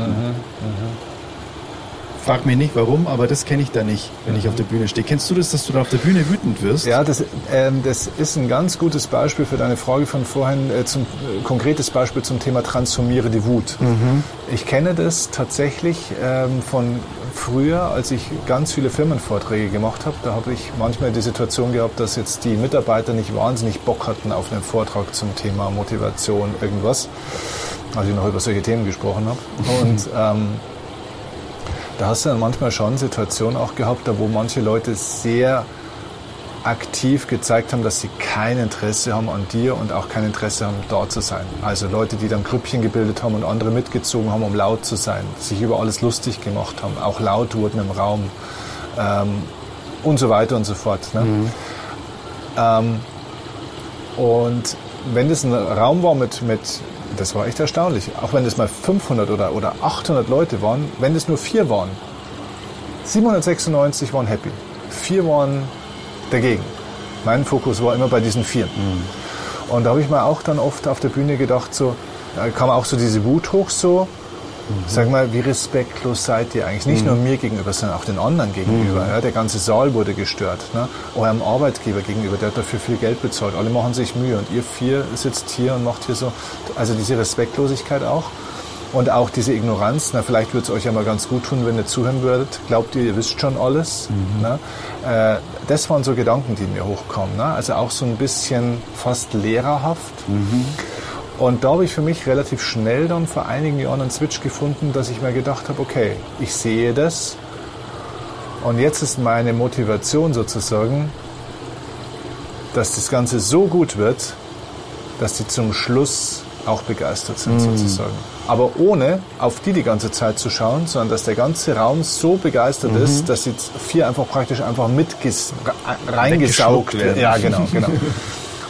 Frag mich nicht warum, aber das kenne ich da nicht, wenn ich auf der Bühne stehe. Kennst du das, dass du da auf der Bühne wütend wirst? Ja, das, ähm, das ist ein ganz gutes Beispiel für deine Frage von vorhin, äh, zum, äh, konkretes Beispiel zum Thema Transformiere die Wut. Mhm. Ich kenne das tatsächlich ähm, von früher, als ich ganz viele Firmenvorträge gemacht habe. Da habe ich manchmal die Situation gehabt, dass jetzt die Mitarbeiter nicht wahnsinnig Bock hatten auf einen Vortrag zum Thema Motivation, irgendwas, als ich noch über solche Themen gesprochen habe. Und ähm, da hast du dann manchmal schon Situationen auch gehabt, da wo manche Leute sehr aktiv gezeigt haben, dass sie kein Interesse haben an dir und auch kein Interesse haben, da zu sein. Also Leute, die dann Grüppchen gebildet haben und andere mitgezogen haben, um laut zu sein, sich über alles lustig gemacht haben, auch laut wurden im Raum ähm, und so weiter und so fort. Ne? Mhm. Ähm, und wenn das ein Raum war mit, mit, das war echt erstaunlich, auch wenn das mal 500 oder, oder 800 Leute waren, wenn das nur vier waren, 796 waren happy, vier waren dagegen. Mein Fokus war immer bei diesen vier. Mhm. Und da habe ich mir auch dann oft auf der Bühne gedacht, so, da kam auch so diese Wut hoch, so. Sag mal, wie respektlos seid ihr eigentlich? Nicht mhm. nur mir gegenüber, sondern auch den anderen gegenüber. Mhm. Ja, der ganze Saal wurde gestört. Ne? Eurem Arbeitgeber gegenüber, der hat dafür viel Geld bezahlt. Alle machen sich Mühe und ihr vier sitzt hier und macht hier so, also diese Respektlosigkeit auch. Und auch diese Ignoranz, na, vielleicht würde es euch ja mal ganz gut tun, wenn ihr zuhören würdet. Glaubt ihr, ihr wisst schon alles? Mhm. Ne? Äh, das waren so Gedanken, die mir hochkommen. Ne? Also auch so ein bisschen fast lehrerhaft. Mhm. Und da habe ich für mich relativ schnell dann vor einigen Jahren einen Switch gefunden, dass ich mir gedacht habe, okay, ich sehe das. Und jetzt ist meine Motivation sozusagen, dass das Ganze so gut wird, dass die zum Schluss auch begeistert sind mhm. sozusagen. Aber ohne auf die die ganze Zeit zu schauen, sondern dass der ganze Raum so begeistert mhm. ist, dass die vier einfach praktisch einfach mit reingesaugt werden. Ja, genau, genau. (laughs)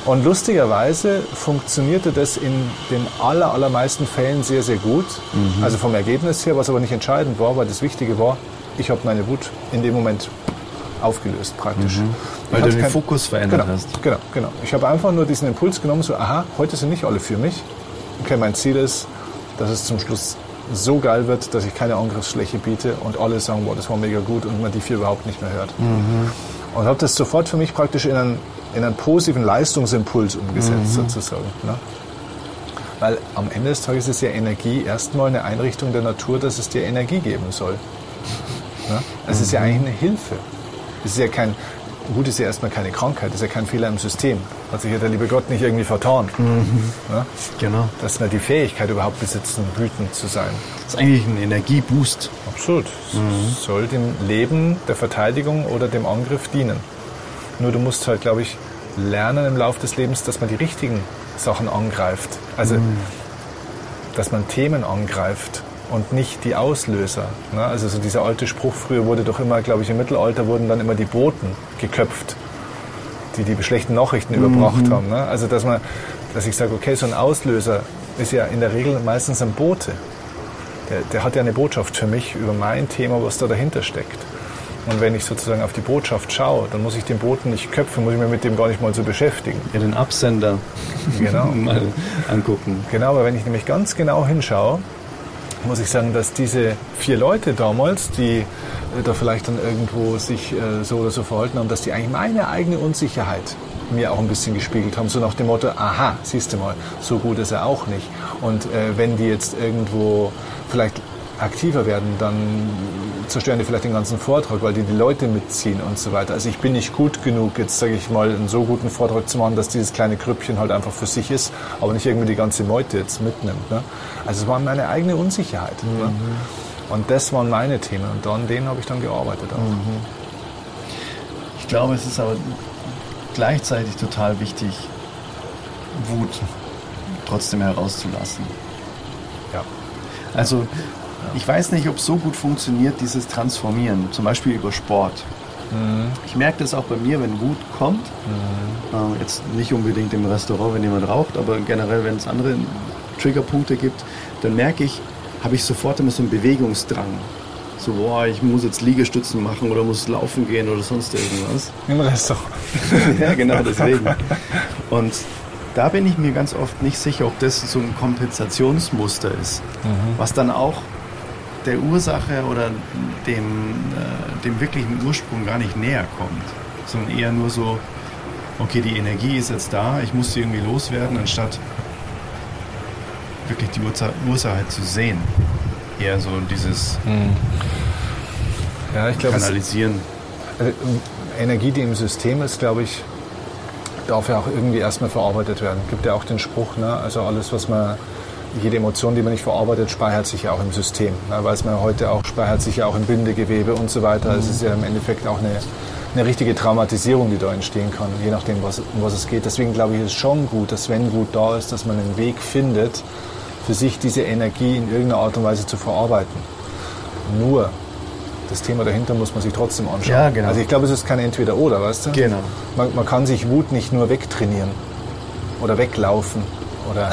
Und lustigerweise funktionierte das in den aller, allermeisten Fällen sehr, sehr gut. Mhm. Also vom Ergebnis her, was aber nicht entscheidend war, weil das Wichtige war, ich habe meine Wut in dem Moment aufgelöst praktisch. Mhm. Weil du den kein, Fokus verändert genau, hast. Genau, genau. Ich habe einfach nur diesen Impuls genommen, so, aha, heute sind nicht alle für mich okay, mein Ziel ist, dass es zum Schluss so geil wird, dass ich keine Angriffsfläche biete und alle sagen, boah, das war mega gut und man die vier überhaupt nicht mehr hört. Mhm. Und habe das sofort für mich praktisch in einen, in einen positiven Leistungsimpuls umgesetzt, mhm. sozusagen. Ne? Weil am Ende des Tages ist ja Energie erstmal eine Einrichtung der Natur, dass es dir Energie geben soll. Ne? Es mhm. ist ja eigentlich eine Hilfe. Es ist ja kein, Wut ist ja erstmal keine Krankheit, ist ja kein Fehler im System. Hat sich ja der liebe Gott nicht irgendwie vertan. Mhm. Ja? Genau. Dass wir die Fähigkeit überhaupt besitzen, wütend zu sein. Das ist eigentlich ein Energieboost. Absolut. Mhm. Soll dem Leben, der Verteidigung oder dem Angriff dienen. Nur du musst halt, glaube ich, lernen im Laufe des Lebens, dass man die richtigen Sachen angreift. Also, mhm. dass man Themen angreift und nicht die Auslöser. Ne? Also so dieser alte Spruch, früher wurde doch immer, glaube ich, im Mittelalter wurden dann immer die Boten geköpft, die die schlechten Nachrichten mhm. überbracht haben. Ne? Also dass man, dass ich sage, okay, so ein Auslöser ist ja in der Regel meistens ein Bote. Der, der hat ja eine Botschaft für mich über mein Thema, was da dahinter steckt. Und wenn ich sozusagen auf die Botschaft schaue, dann muss ich den Boten nicht köpfen, muss ich mir mit dem gar nicht mal so beschäftigen. Ja, den Absender genau. (laughs) mal angucken. Genau, aber wenn ich nämlich ganz genau hinschaue, muss ich sagen, dass diese vier Leute damals, die äh, da vielleicht dann irgendwo sich äh, so oder so verhalten haben, dass die eigentlich meine eigene Unsicherheit mir auch ein bisschen gespiegelt haben, so nach dem Motto, aha, siehst du mal, so gut ist er auch nicht. Und äh, wenn die jetzt irgendwo vielleicht aktiver werden, dann zerstören die vielleicht den ganzen Vortrag, weil die die Leute mitziehen und so weiter. Also ich bin nicht gut genug, jetzt sage ich mal, einen so guten Vortrag zu machen, dass dieses kleine Grüppchen halt einfach für sich ist, aber nicht irgendwie die ganze Meute jetzt mitnimmt. Ne? Also es war meine eigene Unsicherheit. Ne? Mhm. Ne? Und das waren meine Themen und an denen habe ich dann gearbeitet auch. Mhm. Ich glaube, es ist aber gleichzeitig total wichtig, Wut trotzdem herauszulassen. Ja. Also ich weiß nicht, ob so gut funktioniert, dieses Transformieren, zum Beispiel über Sport. Mhm. Ich merke das auch bei mir, wenn Wut kommt. Mhm. Äh, jetzt nicht unbedingt im Restaurant, wenn jemand raucht, aber generell, wenn es andere Triggerpunkte gibt, dann merke ich, habe ich sofort immer so einen Bewegungsdrang. So, boah, ich muss jetzt Liegestützen machen oder muss laufen gehen oder sonst irgendwas. Im Restaurant. (laughs) ja, genau, deswegen. Und da bin ich mir ganz oft nicht sicher, ob das so ein Kompensationsmuster ist, mhm. was dann auch der Ursache oder dem, äh, dem wirklichen Ursprung gar nicht näher kommt, sondern eher nur so, okay, die Energie ist jetzt da, ich muss sie irgendwie loswerden, anstatt wirklich die Ursa- Ursache zu sehen. Eher so dieses Ja, ich glaube, es- Kanalisieren. Also, Energie, die im System ist, glaube ich, darf ja auch irgendwie erstmal verarbeitet werden. Gibt ja auch den Spruch, ne? also alles, was man, jede Emotion, die man nicht verarbeitet, speichert sich ja auch im System. Ne? Weiß man heute auch, speichert sich ja auch im Bindegewebe und so weiter. Es ist ja im Endeffekt auch eine, eine richtige Traumatisierung, die da entstehen kann, je nachdem, was, um was es geht. Deswegen glaube ich, ist es schon gut, dass wenn Wut da ist, dass man einen Weg findet, für sich diese Energie in irgendeiner Art und Weise zu verarbeiten. Nur, das Thema dahinter muss man sich trotzdem anschauen. Ja, genau. Also ich glaube, es ist kein Entweder-Oder, weißt du? Genau. Man, man kann sich Wut nicht nur wegtrainieren oder weglaufen oder,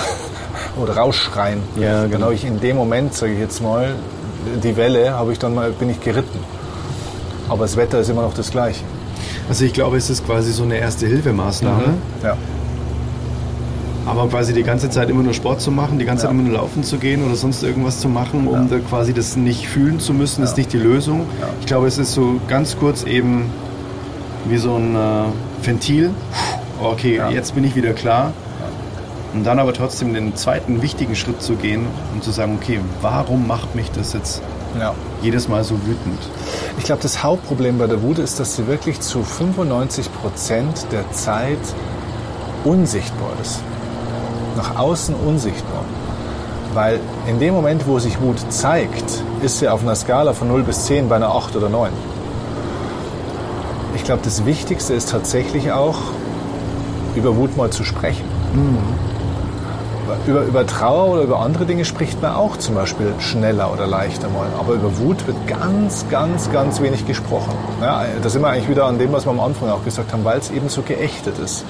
oder rausschreien. Ja, Dann genau. habe ich in dem Moment, sage ich jetzt mal, die Welle, habe ich dann mal, bin ich geritten. Aber das Wetter ist immer noch das gleiche. Also ich glaube, es ist quasi so eine Erste-Hilfe-Maßnahme. Ja. Aber quasi die ganze Zeit immer nur Sport zu machen, die ganze Ja. Zeit immer nur laufen zu gehen oder sonst irgendwas zu machen, um Ja. da quasi das nicht fühlen zu müssen, ist nicht die Lösung. Ich glaube, es ist so ganz kurz eben wie so ein äh, Ventil. Okay, jetzt bin ich wieder klar. Und dann aber trotzdem den zweiten wichtigen Schritt zu gehen und zu sagen, okay, warum macht mich das jetzt ja. jedes Mal so wütend? Ich glaube, das Hauptproblem bei der Wut ist, dass sie wirklich zu 95 Prozent der Zeit unsichtbar ist. Nach außen unsichtbar. Weil in dem Moment, wo sich Wut zeigt, ist sie auf einer Skala von 0 bis 10 bei einer 8 oder 9. Ich glaube, das Wichtigste ist tatsächlich auch, über Wut mal zu sprechen. Über, über Trauer oder über andere Dinge spricht man auch zum Beispiel schneller oder leichter mal. Aber über Wut wird ganz, ganz, ganz wenig gesprochen. Ja, da sind wir eigentlich wieder an dem, was wir am Anfang auch gesagt haben, weil es eben so geächtet ist.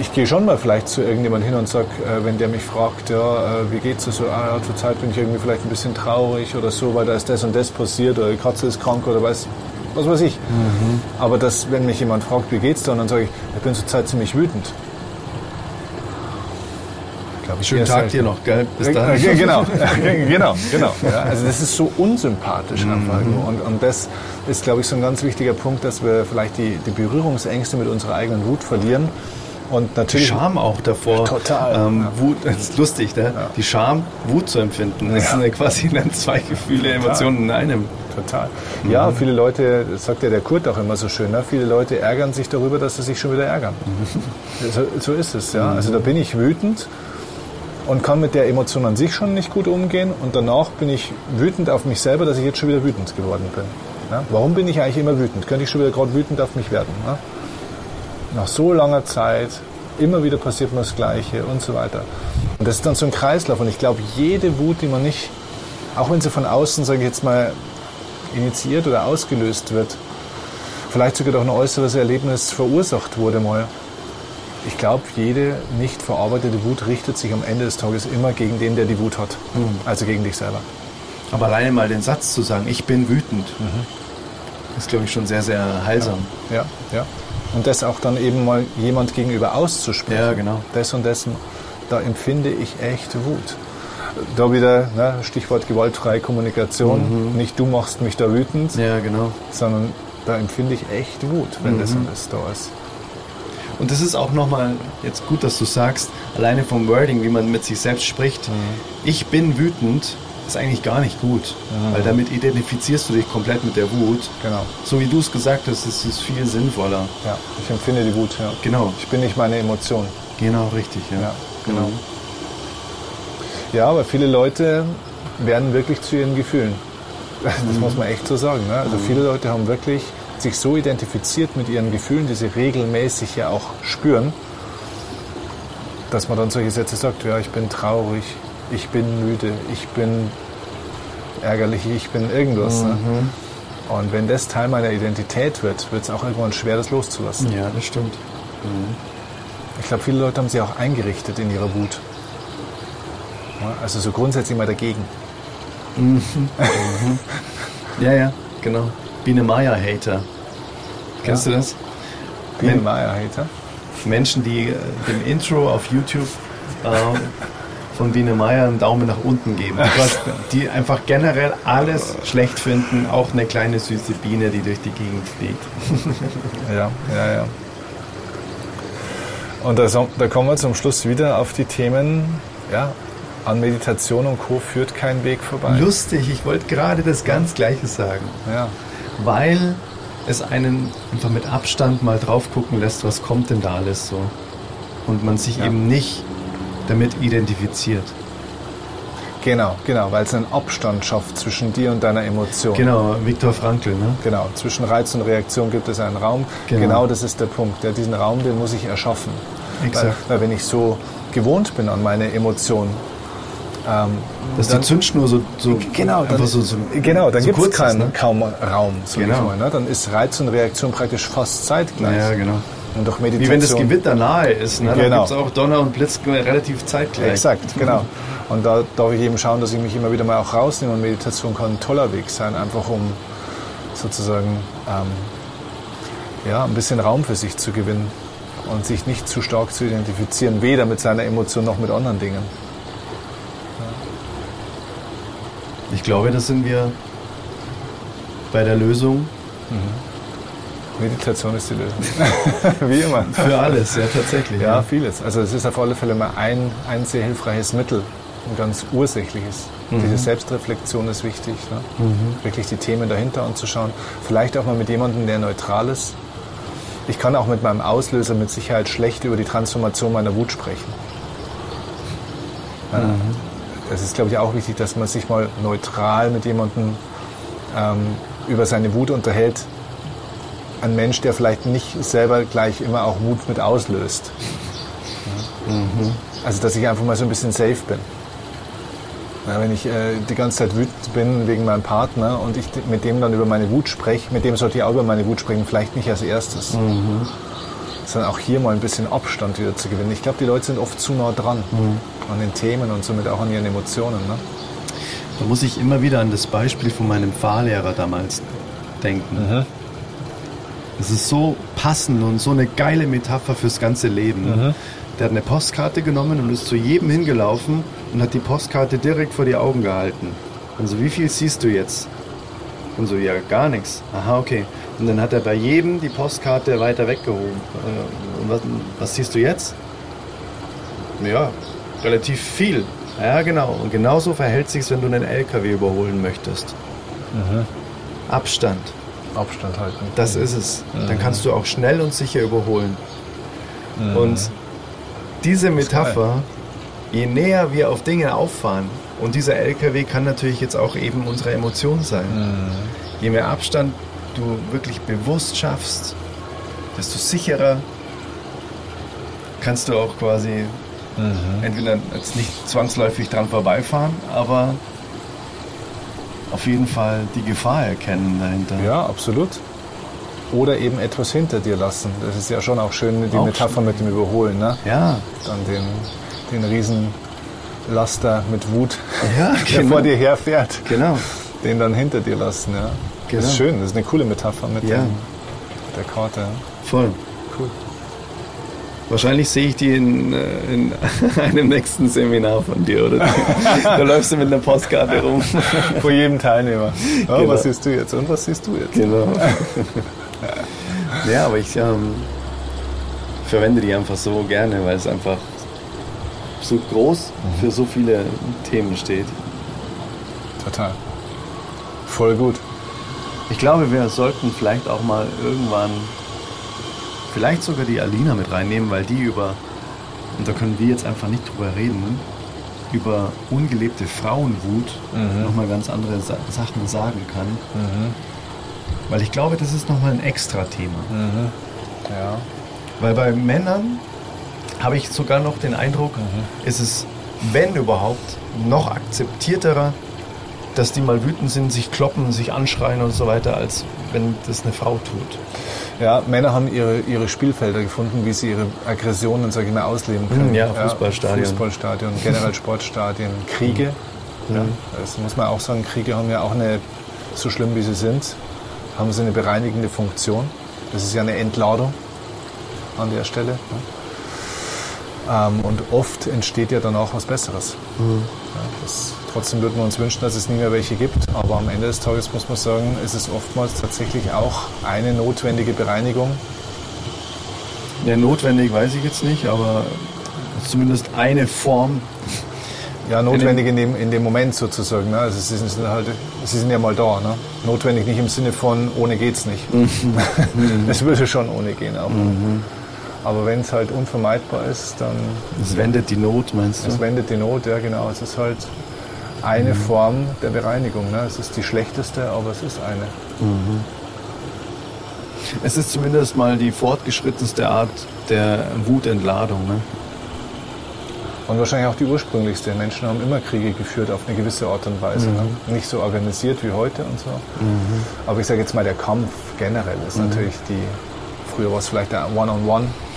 Ich gehe schon mal vielleicht zu irgendjemand hin und sage, äh, wenn der mich fragt, ja, äh, wie geht's dir so? Ah, ja, zurzeit bin ich irgendwie vielleicht ein bisschen traurig oder so, weil da ist das und das passiert oder die Katze ist krank oder weiß, was weiß ich. Aber das, wenn mich jemand fragt, wie geht's dir, und dann sage ich, ich bin zurzeit ziemlich wütend. Glaub ich Schönen Tag dir noch, gell? Bis Ja, dann. ja, genau, (laughs) genau, genau. Ja, also das ist so unsympathisch Mhm. einfach. Und, und das ist, glaube ich, so ein ganz wichtiger Punkt, dass wir vielleicht die, die Berührungsängste mit unserer eigenen Wut verlieren. Und Die natürlich Scham auch davor. Total, Ähm, ja. Wut, das ist lustig, ne? Die Scham, Wut zu empfinden. Das Ja. sind ja quasi dann zwei Gefühle, Emotionen in einem. Total. Ja, viele Leute, das sagt ja der Kurt auch immer so schön, ne? viele Leute ärgern sich darüber, dass sie sich schon wieder ärgern. So, so ist es, ja. Also da bin ich wütend und kann mit der Emotion an sich schon nicht gut umgehen und danach bin ich wütend auf mich selber, dass ich jetzt schon wieder wütend geworden bin. Ja? Warum bin ich eigentlich immer wütend? Könnte ich schon wieder gerade wütend auf mich werden? Ne? Nach so langer Zeit, immer wieder passiert mir das Gleiche und so weiter. Und das ist dann so ein Kreislauf und ich glaube, jede Wut, die man nicht, auch wenn sie von außen, sage ich jetzt mal, initiiert oder ausgelöst wird, vielleicht sogar durch ein äußeres Erlebnis verursacht wurde mal. Ich glaube, jede nicht verarbeitete Wut richtet sich am Ende des Tages immer gegen den, der die Wut hat. Also gegen dich selber. Aber alleine mal den Satz zu sagen, ich bin wütend, ist, glaube ich, schon sehr, sehr heilsam. Ja, ja. Und das auch dann eben mal jemand gegenüber auszusprechen. Ja, genau. Das und dessen, da empfinde ich echt Wut. Da wieder ne, Stichwort gewaltfreie Kommunikation. Nicht du machst mich da wütend, Ja, genau. sondern da empfinde ich echt Wut, wenn das und das da ist. Und das ist auch nochmal jetzt gut, dass du sagst, alleine vom Wording, wie man mit sich selbst spricht, ich bin wütend, ist eigentlich gar nicht gut. Weil damit identifizierst du dich komplett mit der Wut. Genau. So wie du es gesagt hast, ist es viel sinnvoller. Ja, ich empfinde die Wut, ja. Genau. Ich bin nicht meine Emotion. Genau, richtig, ja. Ja, genau. Mhm. Ja, aber viele Leute werden wirklich zu ihren Gefühlen. Das muss man echt so sagen. Ne? Also viele Leute haben wirklich sich so identifiziert mit ihren Gefühlen, die sie regelmäßig ja auch spüren, dass man dann solche Sätze sagt, ja, ich bin traurig, ich bin müde, ich bin ärgerlich, ich bin irgendwas. Ne? Und wenn das Teil meiner Identität wird, wird es auch irgendwann schwer, das loszulassen. Ja, das stimmt. Ich glaube, viele Leute haben sich auch eingerichtet in ihrer Wut. Also so grundsätzlich mal dagegen. (laughs) Ja, ja, genau. Biene Maya-Hater. Kennst Ja. du das? Biene Maya Hater. Menschen, die äh, dem Intro auf YouTube äh, von Biene Meier einen Daumen nach unten geben. Die, die einfach generell alles schlecht finden, auch eine kleine süße Biene, die durch die Gegend fliegt. (laughs) Ja, ja, ja. Und da, da kommen wir zum Schluss wieder auf die Themen, ja, an Meditation und Co. führt kein Weg vorbei. Lustig, ich wollte gerade das ganz Gleiche sagen. Ja, weil es einen einfach mit Abstand mal drauf gucken lässt, was kommt denn da alles so. Und man sich Ja. eben nicht damit identifiziert. genau, genau, weil es einen Abstand schafft zwischen dir und deiner Emotion. Genau, Viktor Frankl, ne? Genau, zwischen Reiz und Reaktion gibt es einen Raum. Genau. Genau, das ist der Punkt. Ja, diesen Raum, den muss ich erschaffen. Exakt. Weil, weil wenn ich so gewohnt bin an meine Emotionen, ähm, Dass dann, die Zündschnur so, so genau, dann, so, so genau, dann so gibt es keinen ne? kaum Raum, sag Genau. mal. Ne? Dann ist Reiz und Reaktion praktisch fast zeitgleich. Ja, genau. Und durch Wie Meditation. wenn das Gewitter nahe ist, ne? Genau. Da gibt es auch Donner und Blitz relativ zeitgleich. Exakt, genau. Und da darf ich eben schauen, dass ich mich immer wieder mal auch rausnehme. Und Meditation kann ein toller Weg sein, einfach um sozusagen ähm, ja, ein bisschen Raum für sich zu gewinnen und sich nicht zu stark zu identifizieren, weder mit seiner Emotion noch mit anderen Dingen. Ich glaube, das sind wir bei der Lösung Meditation ist die Lösung. (laughs) Wie immer. für alles, ja tatsächlich. Ja, vieles. Also es ist auf alle Fälle mal ein, ein sehr hilfreiches Mittel, ein ganz ursächliches. Diese Selbstreflexion ist wichtig, ne? wirklich die Themen dahinter anzuschauen. Vielleicht auch mal mit jemandem, der neutral ist. Ich kann auch mit meinem Auslöser mit Sicherheit schlecht über die Transformation meiner Wut sprechen. Ja. Es ist, glaube ich, auch wichtig, dass man sich mal neutral mit jemandem ähm, über seine Wut unterhält, ein Mensch, der vielleicht nicht selber gleich immer auch Wut mit auslöst. Also, dass ich einfach mal so ein bisschen safe bin. Ja, wenn ich äh, die ganze Zeit wütend bin wegen meinem Partner und ich mit dem dann über meine Wut spreche, mit dem sollte ich auch über meine Wut sprechen, vielleicht nicht als erstes. Sondern auch hier mal ein bisschen Abstand wieder zu gewinnen. Ich glaube, die Leute sind oft zu nah dran an den Themen und somit auch an ihren Emotionen. Ne? Da muss ich immer wieder an das Beispiel von meinem Fahrlehrer damals denken. Es ist so passend und so eine geile Metapher fürs ganze Leben. Der hat eine Postkarte genommen und ist zu jedem hingelaufen und hat die Postkarte direkt vor die Augen gehalten. Und so, wie viel siehst du jetzt? Und so, ja, gar nichts. Aha, okay. Und dann hat er bei jedem die Postkarte weiter weggehoben. Äh, Und was, was siehst du jetzt? Ja, relativ viel. Ja, genau. Und genauso verhält sich wenn du einen LKW überholen möchtest. Abstand. Abstand halten. Das ist es. Dann kannst du auch schnell und sicher überholen. Und diese Metapher, je näher wir auf Dinge auffahren, und dieser LKW kann natürlich jetzt auch eben unsere Emotion sein. Je mehr Abstand du wirklich bewusst schaffst, desto sicherer kannst du auch quasi entweder jetzt nicht zwangsläufig dran vorbeifahren, aber auf jeden Fall die Gefahr erkennen dahinter. Ja, absolut. Oder eben etwas hinter dir lassen. Das ist ja schon auch schön, die Auch Metapher mit dem Überholen. Ne? Ja, Dann den, den riesen Laster mit Wut, Ja, (laughs) der genau. vor dir herfährt, genau. den dann hinter dir lassen. Ja. Das ist Genau. schön, das ist eine coole Metapher mit Ja. dem, der Karte. Voll. Cool. Wahrscheinlich sehe ich die in, äh, in (laughs) einem nächsten Seminar von dir, oder? (laughs) da läufst du mit einer Postkarte rum. Vor jedem Teilnehmer. Ja, Genau. Was siehst du jetzt und was siehst du jetzt? Genau. ja, aber ich ähm, verwende die einfach so gerne, weil es einfach so groß für so viele Themen steht. Total. Voll gut. Ich glaube, wir sollten vielleicht auch mal irgendwann, vielleicht sogar die Alina mit reinnehmen, weil die über, und da können wir jetzt einfach nicht drüber reden, über ungelebte Frauenwut nochmal ganz andere Sa Sachen sagen kann. Weil ich glaube, das ist nochmal ein extra Thema. Ja. Weil bei Männern habe ich sogar noch den Eindruck, ist es, wenn überhaupt, noch akzeptierterer, dass die mal wütend sind, sich kloppen, sich anschreien und so weiter, als wenn das eine Frau tut. Ja, Männer haben ihre, ihre Spielfelder gefunden, wie sie ihre Aggressionen, sag ich mal, ausleben können. Mhm, ja, Fußballstadion. Fußballstadion, generell Sportstadien, Kriege. Ja, das muss man auch sagen, Kriege haben ja auch eine, so schlimm wie sie sind, haben sie eine bereinigende Funktion. Das ist ja eine Entladung an der Stelle. Ähm, und oft entsteht ja dann auch was Besseres. Mhm. Ja, das, trotzdem würden wir uns wünschen, dass es nie mehr welche gibt. Aber am Ende des Tages muss man sagen, ist es oftmals tatsächlich auch eine notwendige Bereinigung. Ja, notwendig weiß ich jetzt nicht, aber zumindest eine Form. Ja, notwendig in dem, in dem Moment sozusagen. Ne? Also sie sind, halt, sie sind ja mal da. Ne? Notwendig nicht im Sinne von ohne geht's nicht. Mhm. (laughs) es würde schon ohne gehen. Auch. Mhm. Aber wenn es halt unvermeidbar ist, dann. Es wendet die Not, meinst du? Es wendet die Not, ja genau. Es ist halt eine mhm. Form der Bereinigung. Ne? Es ist die schlechteste, aber es ist eine. Mhm. Es ist zumindest mal die fortgeschrittenste Art der Wutentladung. Ne? Und wahrscheinlich auch die ursprünglichste. Menschen haben immer Kriege geführt auf eine gewisse Art und Weise. Ne? Mhm. Ne? Nicht so organisiert wie heute und so. Mhm. Aber ich sage jetzt mal, der Kampf generell ist mhm. natürlich die. Früher war es vielleicht der One-on-One. -on -One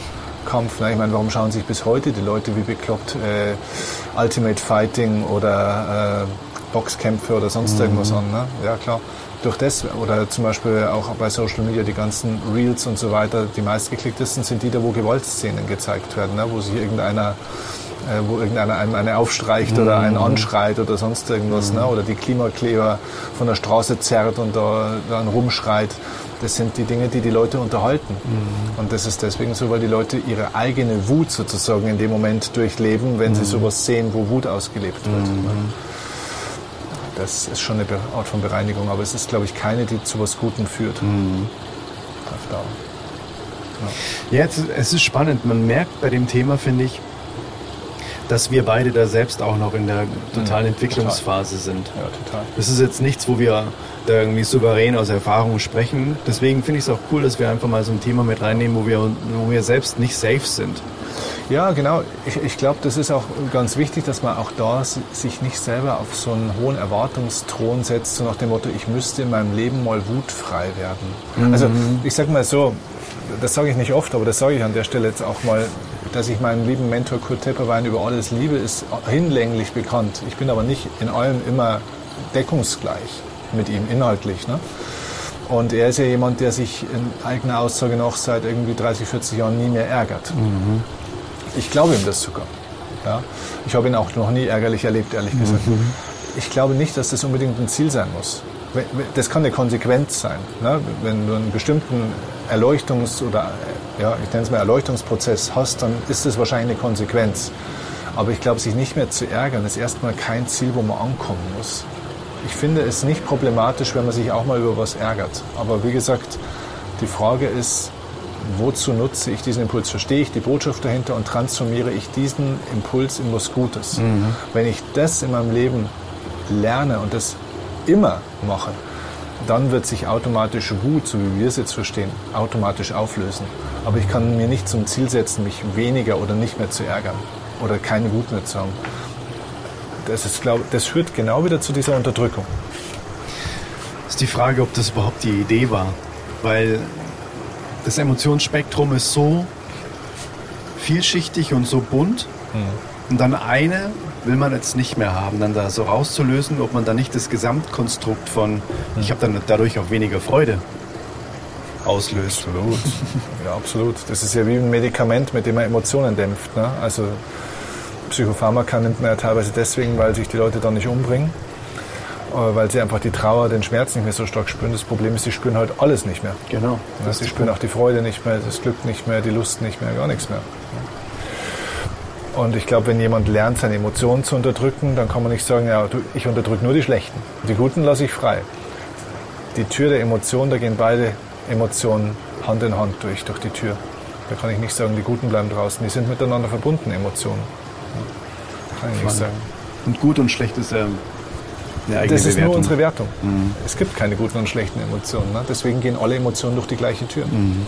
Kampf. Ne? Ich meine, warum schauen sich bis heute die Leute wie bekloppt äh, Ultimate Fighting oder äh, Boxkämpfe oder sonst mhm. irgendwas an? Ne? Ja, klar. Durch das, oder zum Beispiel auch bei Social Media, die ganzen Reels und so weiter, die meistgeklicktesten sind die da, wo Gewaltszenen gezeigt werden, ne? wo sich irgendeiner äh, wo irgendeiner einem eine aufstreicht oder einen mhm. anschreit oder sonst irgendwas, ne? oder die Klimakleber von der Straße zerrt und da dann rumschreit. Das sind die Dinge, die die Leute unterhalten. Mhm. Und das ist deswegen so, weil die Leute ihre eigene Wut sozusagen in dem Moment durchleben, wenn mhm. sie sowas sehen, wo Wut ausgelebt wird. Mhm. Das ist schon eine Art von Bereinigung, aber es ist, glaube ich, keine, die zu was Gutem führt. Mhm. Auf Dauer. Ja, ja es ist spannend. Man merkt bei dem Thema, finde ich, dass wir beide da selbst auch noch in der totalen Entwicklungsphase total. sind. Ja, total. Das ist jetzt nichts, wo wir da irgendwie souverän aus Erfahrung sprechen. Deswegen finde ich es auch cool, dass wir einfach mal so ein Thema mit reinnehmen, wo wir, wo wir selbst nicht safe sind. Ja, genau. Ich, ich glaube, das ist auch ganz wichtig, dass man auch da sich nicht selber auf so einen hohen Erwartungsthron setzt, so nach dem Motto, ich müsste in meinem Leben mal wutfrei werden. Mhm. Also ich sage mal so, das sage ich nicht oft, aber das sage ich an der Stelle jetzt auch mal, dass ich meinen lieben Mentor Kurt Tepperwein über alles liebe, ist hinlänglich bekannt. Ich bin aber nicht in allem immer deckungsgleich mit ihm inhaltlich. Ne? Und er ist ja jemand, der sich in eigener Aussage noch seit irgendwie 30, 40 Jahren nie mehr ärgert. Mhm. Ich glaube ihm das sogar. Ja? Ich habe ihn auch noch nie ärgerlich erlebt, ehrlich gesagt. Mhm. Ich glaube nicht, dass das unbedingt ein Ziel sein muss. Das kann eine Konsequenz sein. Ne? Wenn du einen bestimmten Erleuchtungs- oder ja, ich nenne es mal Erleuchtungsprozess hast, dann ist es wahrscheinlich eine Konsequenz. Aber ich glaube, sich nicht mehr zu ärgern, ist erstmal kein Ziel, wo man ankommen muss. Ich finde es nicht problematisch, wenn man sich auch mal über was ärgert. Aber wie gesagt, die Frage ist, wozu nutze ich diesen Impuls? Verstehe ich die Botschaft dahinter und transformiere ich diesen Impuls in was Gutes? Mhm. Wenn ich das in meinem Leben lerne und das immer mache, dann wird sich automatisch Wut, so wie wir es jetzt verstehen, automatisch auflösen. Aber ich kann mir nicht zum Ziel setzen, mich weniger oder nicht mehr zu ärgern oder keine Wut mehr zu haben. Das, ist, glaub, das führt genau wieder zu dieser Unterdrückung. Das ist die Frage, ob das überhaupt die Idee war. Weil das Emotionsspektrum ist so vielschichtig und so bunt. Mhm. Und dann eine will man jetzt nicht mehr haben, dann da so rauszulösen, ob man da nicht das Gesamtkonstrukt von, ich habe dann dadurch auch weniger Freude auslöst. Absolut. (laughs) ja, absolut. Das ist ja wie ein Medikament, mit dem man Emotionen dämpft. Ne? Also Psychopharmaka nimmt man ja teilweise deswegen, weil sich die Leute dann nicht umbringen, äh, weil sie einfach die Trauer, den Schmerz nicht mehr so stark spüren. Das Problem ist, sie spüren halt alles nicht mehr. Genau. Ja, sie spüren auch die Freude nicht mehr, das Glück nicht mehr, die Lust nicht mehr, gar nichts mehr. Und ich glaube, wenn jemand lernt, seine Emotionen zu unterdrücken, dann kann man nicht sagen, ja, ich unterdrücke nur die schlechten. Die guten lasse ich frei. Die Tür der Emotionen, da gehen beide Emotionen Hand in Hand durch, durch die Tür. Da kann ich nicht sagen, die guten bleiben draußen. Die sind miteinander verbunden, Emotionen. Kann ich nicht sagen. Und gut und schlecht ist ähm, eine eigene Das ist Bewertung. nur unsere Wertung. Mhm. Es gibt keine guten und schlechten Emotionen. Ne? Deswegen gehen alle Emotionen durch die gleiche Tür. Mhm.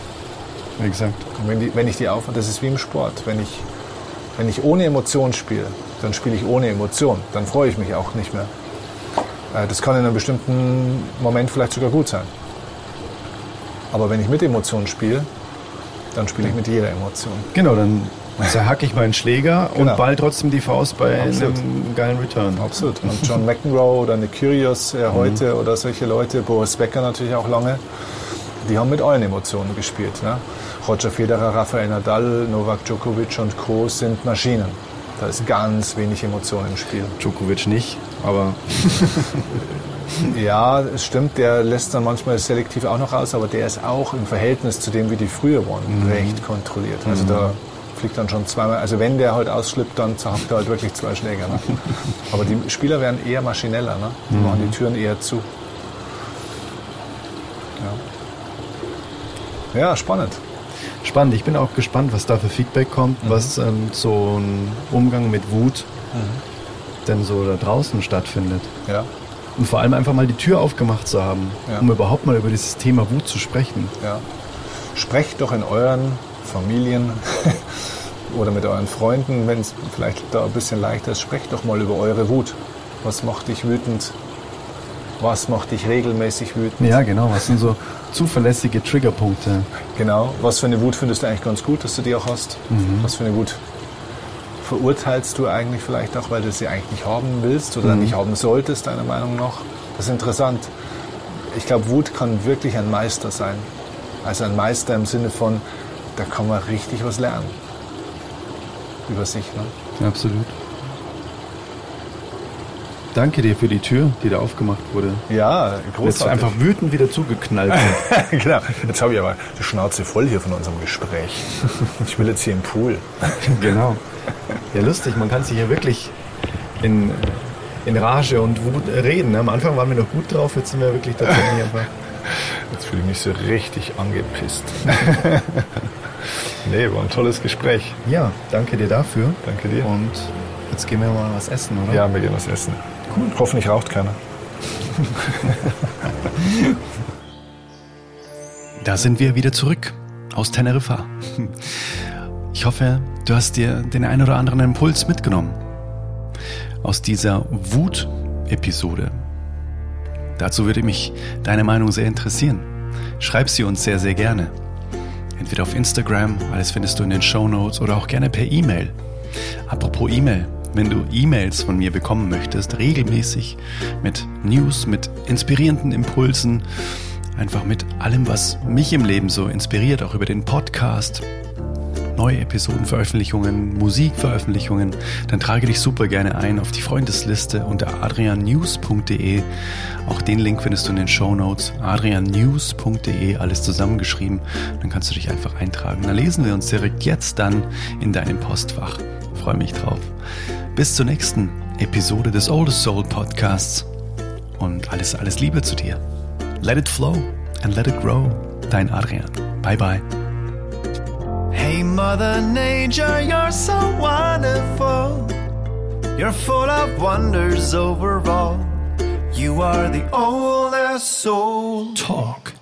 Exakt. Und wenn, die, wenn ich die auf, das ist wie im Sport. Wenn ich wenn ich ohne Emotion spiele, dann spiele ich ohne Emotion. Dann freue ich mich auch nicht mehr. Äh, das kann in einem bestimmten Moment vielleicht sogar gut sein. Aber wenn ich mit Emotionen spiele, dann spiele ich mit jeder Emotion. Genau, dann zerhacke ich meinen Schläger genau. und ball trotzdem die Faust bei Absolut. einem geilen Return. Absolut. Und John McEnroe oder Kyrgios äh, mhm. heute oder solche Leute, Boris Becker natürlich auch lange, Die haben mit allen Emotionen gespielt. Ne? Roger Federer, Rafael Nadal, Novak Djokovic und Co. sind Maschinen. Da ist ganz wenig Emotion im Spiel. Djokovic nicht, aber (laughs) Ja, es stimmt, der lässt dann manchmal selektiv auch noch raus, aber der ist auch im Verhältnis zu dem, wie die früher waren, recht kontrolliert. Also da fliegt dann schon zweimal, also wenn der halt ausschlippt, dann zerhackt er halt wirklich zwei Schläger. Ne? (laughs) Aber die Spieler werden eher maschineller, ne? die machen die Türen eher zu. Ja, ja spannend. spannend. Ich bin auch gespannt, was da für Feedback kommt, was ähm, so ein Umgang mit Wut denn so da draußen stattfindet. Ja, Und vor allem einfach mal die Tür aufgemacht zu haben, Ja. um überhaupt mal über dieses Thema Wut zu sprechen. ja. Sprecht doch in euren Familien (laughs) oder mit euren Freunden, wenn es vielleicht da ein bisschen leichter ist, sprecht doch mal über eure Wut. Was macht dich wütend? Was macht dich regelmäßig wütend? Ja, genau. Was sind so zuverlässige Triggerpunkte? Genau. Was für eine Wut findest du eigentlich ganz gut, dass du die auch hast? Was für eine Wut verurteilst du eigentlich vielleicht auch, weil du sie eigentlich nicht haben willst oder nicht haben solltest, deiner Meinung nach? Das ist interessant. Ich glaube, Wut kann wirklich ein Meister sein. Also ein Meister im Sinne von, da kann man richtig was lernen. Über sich. Ne? Absolut. Danke dir für die Tür, die da aufgemacht wurde. Ja, Jetzt großartig. einfach wütend wieder zugeknallt. (laughs) genau. Jetzt habe ich aber die Schnauze voll hier von unserem Gespräch. Ich will jetzt hier im Pool. (laughs) genau. Ja, lustig. Man kann sich hier wirklich in, in Rage und Wut reden. Am Anfang waren wir noch gut drauf, jetzt sind wir wirklich tatsächlich einfach. Jetzt fühle ich mich so richtig angepisst. (laughs) nee, war ein tolles Gespräch. Ja, danke dir dafür. Danke dir. Und jetzt gehen wir mal was essen, oder? Ja, wir gehen was essen. Cool. Hoffentlich raucht keiner. (laughs) Da sind wir wieder zurück aus Teneriffa. Ich hoffe, du hast dir den ein oder anderen Impuls mitgenommen aus dieser Wut-Episode. Dazu würde mich deine Meinung sehr interessieren. Schreib sie uns sehr, sehr gerne. Entweder auf Instagram, alles findest du in den Show Notes, oder auch gerne per E-Mail. Apropos E-Mail, wenn du E-Mails von mir bekommen möchtest, regelmäßig mit News, mit inspirierenden Impulsen, einfach mit allem, was mich im Leben so inspiriert, auch über den Podcast, neue Episodenveröffentlichungen, Musikveröffentlichungen, dann trage dich super gerne ein auf die Freundesliste unter adriannews.de. Auch den Link findest du in den Show Notes. adriannews.de, alles zusammengeschrieben. Dann kannst du dich einfach eintragen. Dann lesen wir uns direkt jetzt dann in deinem Postfach. Freue mich drauf. Bis zur nächsten Episode des Oldest Soul Podcasts. Und alles, alles Liebe zu dir. Let it flow and let it grow. Dein Adrian. Bye bye. Hey, Mother Nature, you're so wonderful. You're full of wonders overall. You are the oldest soul. Talk.